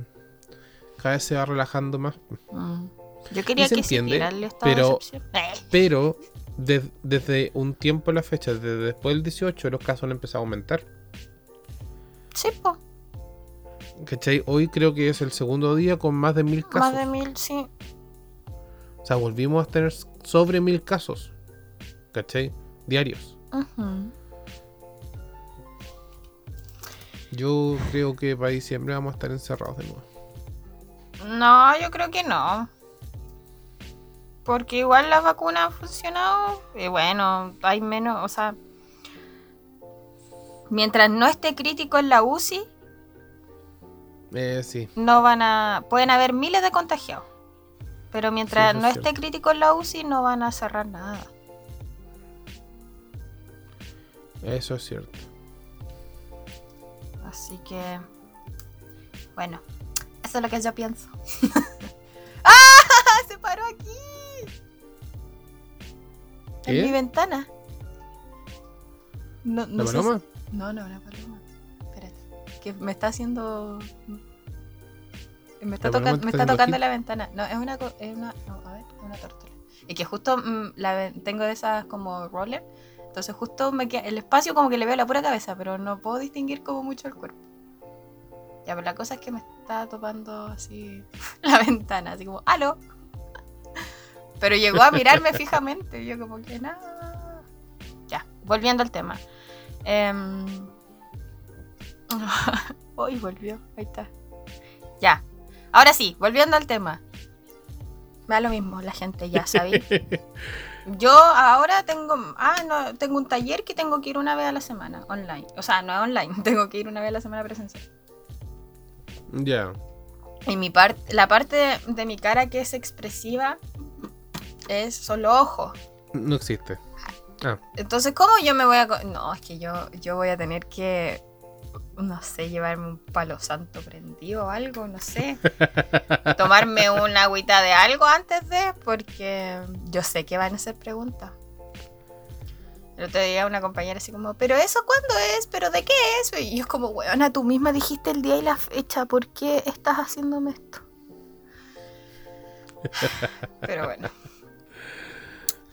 cada vez se va relajando más. Mm. Yo quería se que entiende, siguiera el estado pero- de. Eh, Pero de- desde un tiempo a la fecha, desde después del 18, los casos han empezado a aumentar. sí, po, ¿Cachai? Hoy creo que es el segundo día con más de mil casos. más de mil, sí. O sea, volvimos a tener sobre mil casos. ¿Cachai? Diarios. Yo creo que para diciembre vamos a estar encerrados de nuevo. No, yo creo que no. Porque igual la vacuna ha funcionado. Y bueno, hay menos, o sea. Mientras no esté crítico en la UCI, Eh, sí. no van a. Pueden haber miles de contagiados. Pero mientras Sí, no es esté crítico en la UCI, no van a cerrar nada. Eso es cierto. Así que. Bueno, eso es lo que yo pienso. ¡Ah! Se paró aquí. ¿Qué? En mi ventana. No, no ¿La sé paloma? si- No, no, una paloma. Espérate. Que me está haciendo. Me está, ¿La paloma toca- me está tocando aquí? la ventana. No, es una. Es una no, a ver, es una tortuga. Y que justo mm, la, tengo de esas como roller. Entonces justo me queda el espacio como que le veo la pura cabeza, pero no puedo distinguir como mucho el cuerpo. Ya, pero la cosa es que me está topando así la ventana, así como, ¡aló! Pero llegó a mirarme fijamente, y yo como que nada. Ya, volviendo al tema. Em, Uy, volvió, ahí está. Ya, ahora sí, volviendo al tema. Me da lo mismo, la gente ya sabe. Yo ahora tengo, ah, no, tengo un taller que tengo que ir una vez a la semana, online. O sea, no es online, tengo que ir una vez a la semana presencial. Ya. Y mi parte, la parte de, de mi cara que es expresiva es son los ojos. No existe. Ah, Entonces, ¿cómo yo me voy a...? No, es que yo, yo voy a tener que no sé, llevarme un palo santo prendido o algo, no sé. Tomarme una agüita de algo antes de, porque yo sé que van a hacer preguntas. El otro día una compañera así como, ¿pero eso cuándo es? ¿Pero de qué es? Y yo como, weona, tú misma dijiste el día y la fecha, ¿por qué estás haciéndome esto? Pero bueno.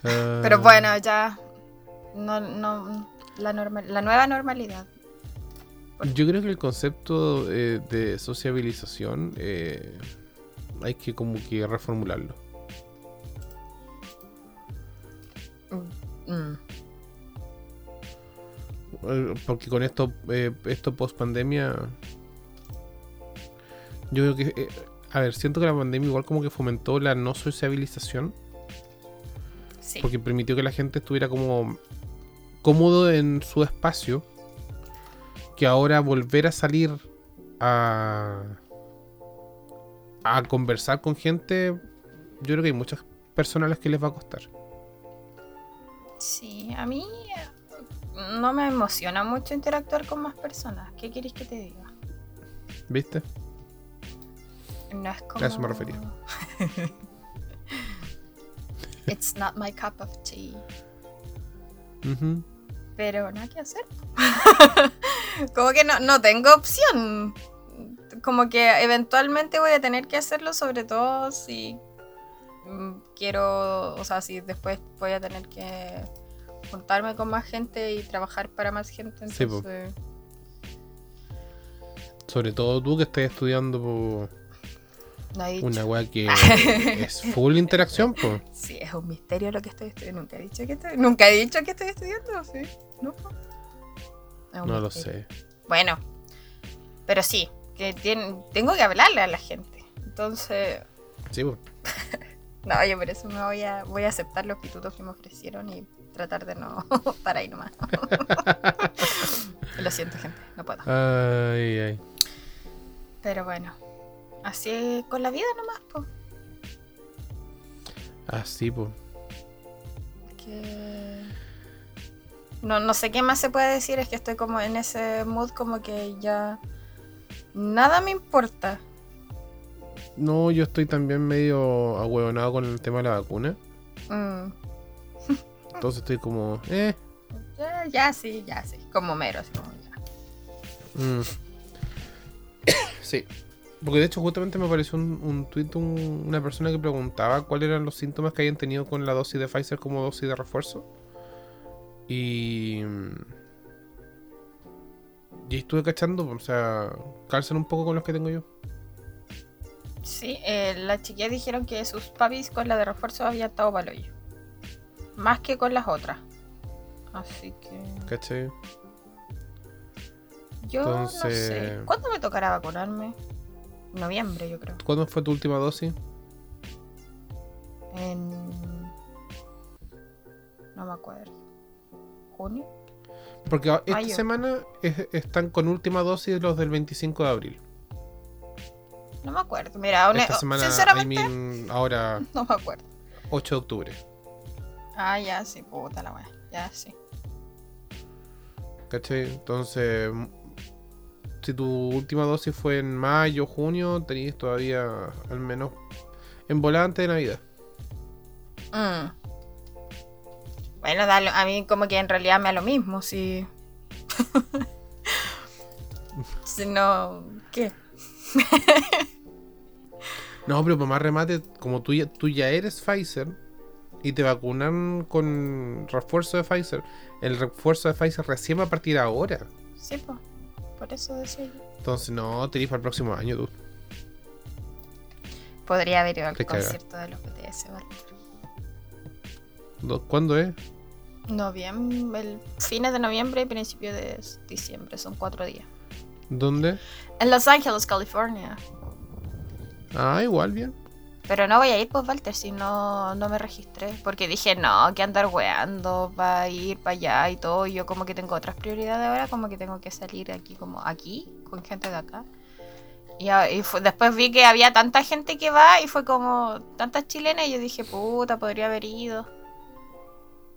Pero bueno, ya. No, no, la, la nueva normalidad. Yo creo que el concepto eh, de sociabilización eh, hay que como que reformularlo. Mm. Eh, porque con esto, esto post pandemia, yo creo que, a ver, siento que la pandemia igual como que fomentó la no sociabilización. Porque permitió que la gente estuviera como cómodo en su espacio que ahora volver a salir a, a conversar con gente, yo creo que hay muchas personas a las que les va a costar. Sí, a mí no me emociona mucho interactuar con más personas. ¿Qué quieres que te diga? ¿Viste? No es como... A eso me refería. It's not my cup of tea. Pero nada que hacer. como que no, no tengo opción. Como que eventualmente voy a tener que hacerlo, sobre todo si mm, quiero, o sea, si después voy a tener que juntarme con más gente y trabajar para más gente. Entonces... sobre todo tú que estás estudiando una weá que es full interacción, pues. Sí, es un misterio lo que estoy estudiando. Nunca he dicho que estoy, nunca he dicho que estoy estudiando, sí. No, no lo sé. Bueno, pero sí, que tengo que hablarle a la gente. Entonces. Sí, pues. no, yo por eso me voy a, voy a aceptar los pitutos que me ofrecieron y tratar de no para ahí nomás. lo siento, gente, no puedo. Ay, ay. Pero bueno. Así con la vida nomás, po. Así, po. Que... No, no sé qué más se puede decir, es que estoy como en ese mood como que ya nada me importa. No, yo estoy también medio ahueonado con el tema de la vacuna. Mm. Entonces estoy como, eh. Ya, ya sí, ya sí. Como mero, así como ya. Mm. sí. Porque de hecho justamente me apareció un, un tweet una persona que preguntaba cuáles eran los síntomas que habían tenido con la dosis de Pfizer como dosis de refuerzo. Y... Y estuve cachando, o sea, calzan un poco con los que tengo yo. Sí, eh, las chiquillas dijeron que sus papis con la de refuerzo habían estado hoyo. Más que con las otras. Así que... ¿Caché? Yo no sé. ¿Cuándo me tocará vacunarme? Noviembre, yo creo. ¿Cuándo fue tu última dosis? En. No me acuerdo. ¿Junio? Porque esta semana están con última dosis los del 25 de abril. No me acuerdo. Mira, esta semana, sinceramente. ahora. No me acuerdo. 8 de octubre. Ah, ya, sí, puta la wea. Ya, sí. ¿Cachai? Entonces, si tu última dosis fue en mayo, junio, tenías todavía al menos en volante de Navidad. Mm. Bueno, a mí como que en realidad me da lo mismo, si... si no... ¿Qué? no, pero para más remate, como tú ya, tú ya eres Pfizer y te vacunan con refuerzo de Pfizer, el refuerzo de Pfizer recién va a partir ahora. Sí, pues. Por eso decía Entonces, no, te para el próximo año, tú. Podría haber ido al concierto de los BTS, ¿Cuándo es? Noviembre, el fines de noviembre y principio de diciembre, son cuatro días. ¿Dónde? En Los Ángeles, California. Ah, igual, bien. Pero no voy a ir, pues, Walter, si no, no me registré. Porque dije, no, que andar weando, va a ir para allá y todo. Y yo como que tengo otras prioridades ahora, como que tengo que salir aquí, como aquí, con gente de acá. Y, después vi que había tanta gente que va y fue como tantas chilenas y yo dije, puta, podría haber ido.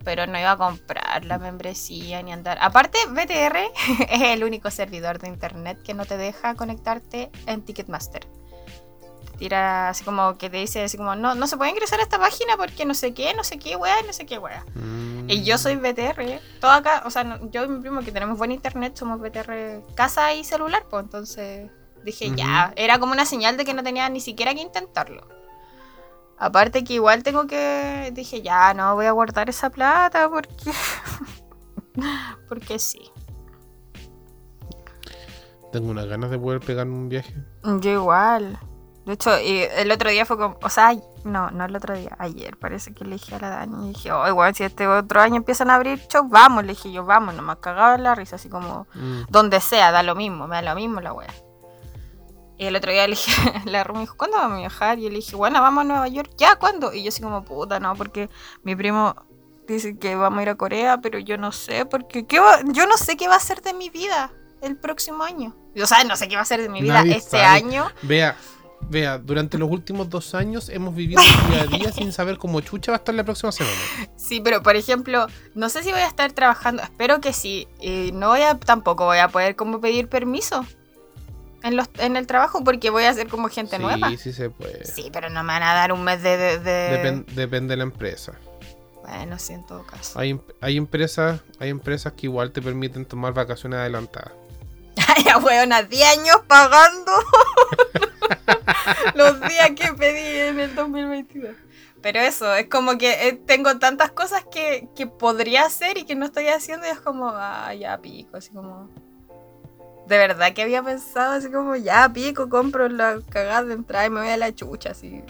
pero no iba a comprar la membresía ni andar. Aparte, BTR es el único servidor de internet que no te deja conectarte en Ticketmaster. Tira así como que te dice así como, no, no se puede ingresar a esta página porque no sé qué, no sé qué, weá, no sé qué, weá. Y yo soy BTR, todo acá, o sea, no- yo y mi primo que tenemos buen internet somos BTR casa y celular, pues entonces dije ya, era como una señal de que no tenía ni siquiera que intentarlo. Aparte que igual tengo que, dije ya, no voy a guardar esa plata porque, porque sí. Tengo unas ganas de poder pegarme un viaje. Yo igual. De hecho, el otro día fue como, o sea, no, no el otro día, ayer parece que le dije a la Dani y dije, oh, igual si este otro año empiezan a abrir shows, vamos, le dije yo, vamos, nomás cagaba en la risa, así como, Mm. donde sea, da lo mismo, me da lo mismo la wea. Y el otro día le dije, la Rumi dijo, ¿cuándo vamos a viajar? Y yo le dije, bueno, vamos a Nueva York, ¿ya? ¿Cuándo? Y yo así como, puta, no, porque mi primo dice que vamos a ir a Corea, pero yo no sé, porque ¿qué va- yo no sé qué va a ser de mi vida el próximo año. O sea, no sé qué va a ser de mi vida Nadie este sabe. año. Vea, vea, durante los últimos dos años hemos vivido día a día sin saber cómo chucha va a estar la próxima semana. Sí, pero por ejemplo, no sé si voy a estar trabajando, espero que sí. Y no voy a, tampoco voy a poder como pedir permiso en, los, en el trabajo porque voy a ser como gente nueva. Sí, sí se puede. Sí, pero no me van a dar un mes de... de- de- Depen- depende de la empresa. Bueno, sí, en todo caso. Hay, em- hay empresas, hay empresas que igual te permiten tomar vacaciones adelantadas. Ay, ya, weona, 10 años pagando los días que pedí en el 2022. Pero eso, es como que eh, tengo tantas cosas que, que podría hacer y que no estoy haciendo y es como, ah, ya pico, así como... De verdad que había pensado así como, ya pico, compro la cagada de entrada y me voy a la chucha, así.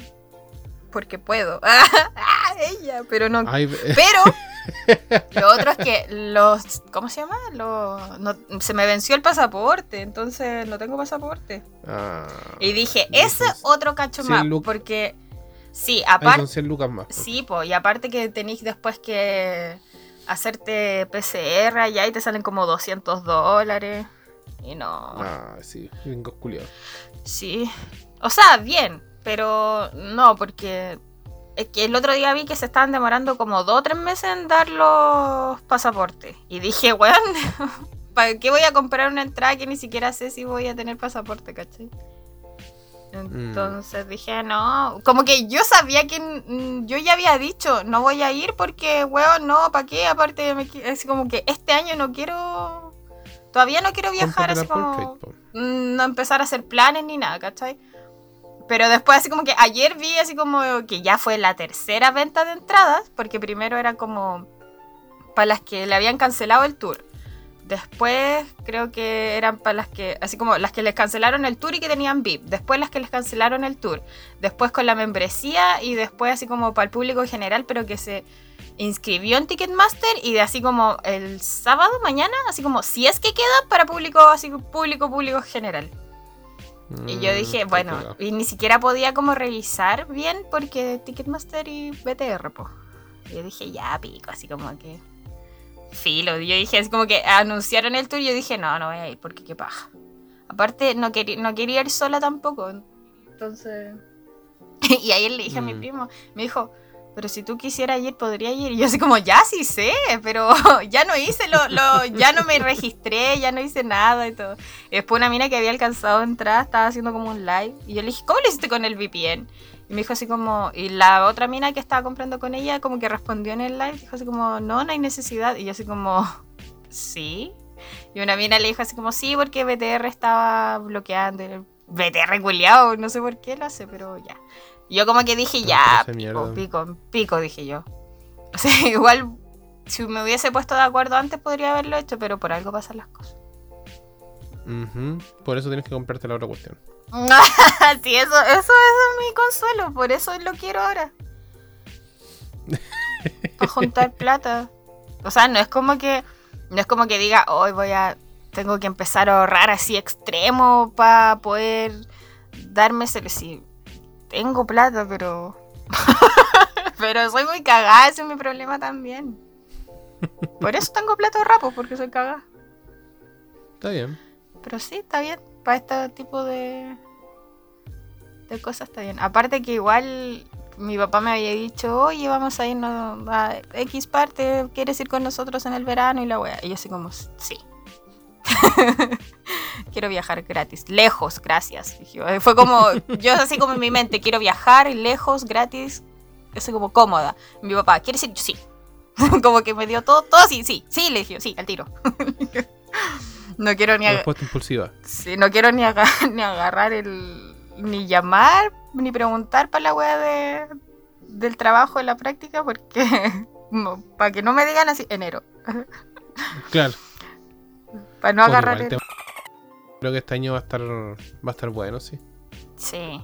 Porque puedo. Ah, ella, pero no Hay- pero lo otro es que los. ¿Cómo se llama? Los, no- se me venció el pasaporte, entonces no tengo pasaporte. Ah, Y dije, ese otro cacho más. Porque. Sí, aparte. son 100 lucas más. Sí, po, y aparte que tenéis después que hacerte PCR allá y te salen como 200 dólares. Y no. Ah, sí, gringos. Sí. O sea, bien, pero no, porque es que el otro día vi que se estaban demorando como dos o tres meses en dar los pasaportes. Y dije, weón, ¿para qué voy a comprar una entrada que ni siquiera sé si voy a tener pasaporte, cachai? Entonces dije, no, como que yo sabía que yo ya había dicho, no voy a ir porque, weón, no, ¿para qué? Aparte, me es como que este año no quiero, todavía no quiero viajar así como no empezar a hacer planes ni nada, ¿cachai? Pero después así como que ayer vi así como que ya fue la tercera venta de entradas, porque primero era como para las que le habían cancelado el tour. Después creo que eran para las que, así como las que les cancelaron el tour y que tenían VIP. Después las que les cancelaron el tour. Después con la membresía y después así como para el público en general, pero que se inscribió en Ticketmaster y de así como el sábado mañana, así como si es que queda para público, así público, público general. Y yo Mm, dije, bueno, y ni siquiera podía como revisar bien porque Ticketmaster y BTR, po. Y yo dije, ya pico, así como que. Filo. Yo dije, así como que anunciaron el tour y yo dije, no, no voy a ir porque qué paja. Aparte, no, quería no quería ir sola tampoco. Entonces. y ayer le dije a mi Mm. primo, me dijo, pero si tú quisieras ir, podría ir. Y yo así como, ya sí sé, pero ya no hice lo, lo, ya no me registré, ya no hice nada y todo. Y después una mina que había alcanzado a entrar estaba haciendo como un live. Y yo le dije, ¿cómo lo hiciste con el VPN? Y me dijo así como, y la otra mina que estaba comprando con ella como que respondió en el live, dijo así como, no, no hay necesidad. Y yo así como, sí. Y una mina le dijo así como, sí, porque BTR estaba bloqueando. BTR culiao, no sé por qué lo hace, pero ya. Yo como que dije, ya, pico, pico, pico, dije yo. O sea, igual, si me hubiese puesto de acuerdo antes podría haberlo hecho, pero por algo pasan las cosas. Por eso tienes que comprarte la otra cuestión. sí, eso, eso, eso es mi consuelo, por eso lo quiero ahora. Para juntar plata. O sea, no es como que, no es como que diga, hoy voy a, tengo que empezar a ahorrar así extremo para poder darme ese, sí, tengo plata, pero, pero soy muy cagada, ese es mi problema también. Por eso tengo plata ahorrada, pues, porque soy cagada. Está bien. Pero sí, está bien. Para este tipo de, de cosas está bien. Aparte que igual mi papá me había dicho, oye, vamos a irnos a X parte, ¿quieres ir con nosotros en el verano? Y la wea. Y yo así como, sí. quiero viajar gratis, lejos, gracias. Fue como, yo así como en mi mente, quiero viajar lejos, gratis, así como cómoda. Mi papá, ¿quieres ir? Sí. como que me dio todo, todo así, sí, sí, le dije, sí, al tiro. no quiero ni Respuesta impulsiva. Sí, no quiero ni, ni agarrar el. ni llamar, ni preguntar para la wea de, del trabajo de la práctica, porque. para que no me digan así, enero. claro. Para no agarrar el... Creo que este año va a estar va a estar bueno, sí. Sí.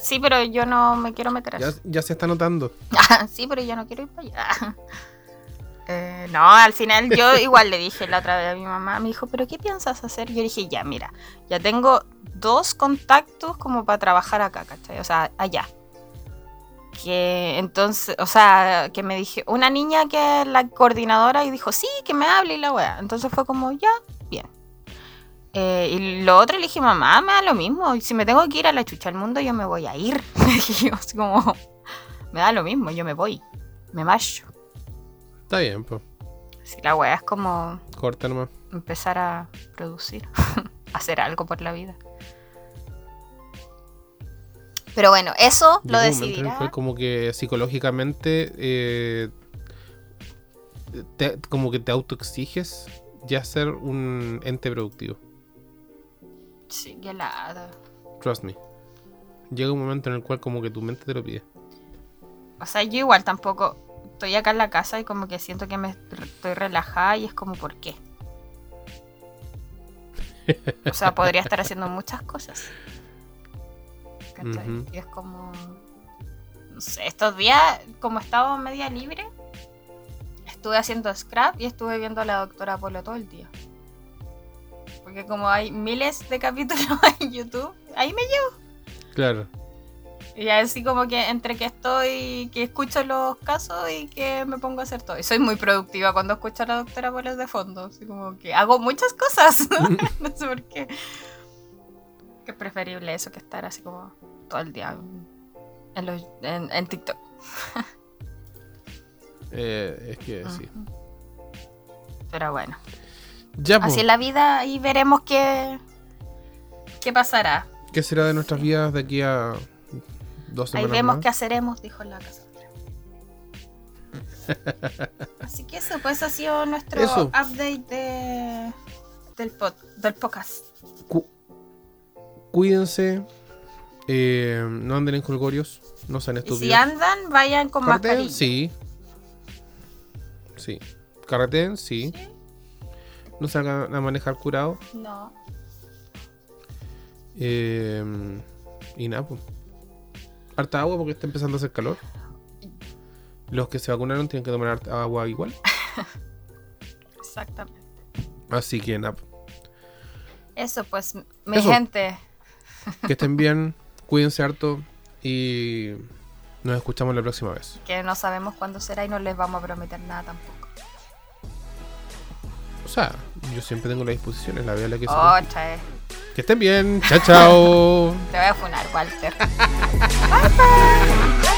Sí, pero yo no me quiero meter ya, ya se está notando. sí, pero yo no quiero ir para allá. Eh, no, al final yo igual le dije la otra vez a mi mamá, me dijo, pero ¿qué piensas hacer? Yo dije, ya, mira, ya tengo dos contactos como para trabajar acá, ¿cachai? O sea, allá. Que entonces, o sea, que me dije, una niña que es la coordinadora y dijo, sí, que me hable y la wea. Entonces fue como, ya, bien. Eh, y lo otro le dije, mamá, me da lo mismo. Si me tengo que ir a la chucha al mundo, yo me voy a ir. y yo, así como, me da lo mismo, yo me voy. Me macho. Está bien, pues. Si la wea es como. Corta nomás. Empezar a producir. hacer algo por la vida. Pero bueno, eso lo decidirá. Fue como que psicológicamente eh, como que te autoexiges ya ser un ente productivo. Sí, qué lado. Trust me. Llega un momento en el cual como que tu mente te lo pide. O sea, yo igual tampoco estoy acá en la casa y como que siento que me estoy relajada y es como, ¿por qué? O sea, podría estar haciendo muchas cosas. Y es como. No sé, estos días, como estaba media libre, estuve haciendo scrap y estuve viendo a la doctora Polo todo el día. Porque como hay miles de capítulos en YouTube, ahí me llevo. Claro. Y así como que entre que estoy, que escucho los casos y que me pongo a hacer todo. Y soy muy productiva cuando escucho a la doctora Polo de fondo. Así como que hago muchas cosas. no sé por qué. Que es preferible eso que estar así como todo el día en, en, TikTok. Eh, es que sí. Pero bueno. Ya, Así es la vida y veremos qué, qué pasará. ¿Qué será de nuestras vidas de aquí a dos semanas? Ahí vemos qué haceremos, dijo la casa. Así que eso, pues ha sido nuestro update de, del, del podcast cuídense, eh, no anden en colgorios, no sean estúpidos. si andan, vayan con mascarilla. Sí. Sí. Carreten, sí. No salgan a manejar curado. No. Eh, y nada, pues. Harta agua porque está empezando a hacer calor. Los que se vacunaron tienen que tomar agua igual. Exactamente. Así que nada. Eso pues, mi gente. Que estén bien, cuídense harto y nos escuchamos la próxima vez. Que no sabemos cuándo será y no les vamos a prometer nada tampoco. O sea, yo siempre tengo la disposición, es la vida la que oh, Que estén bien, chao, chao. Te voy a funar, Walter.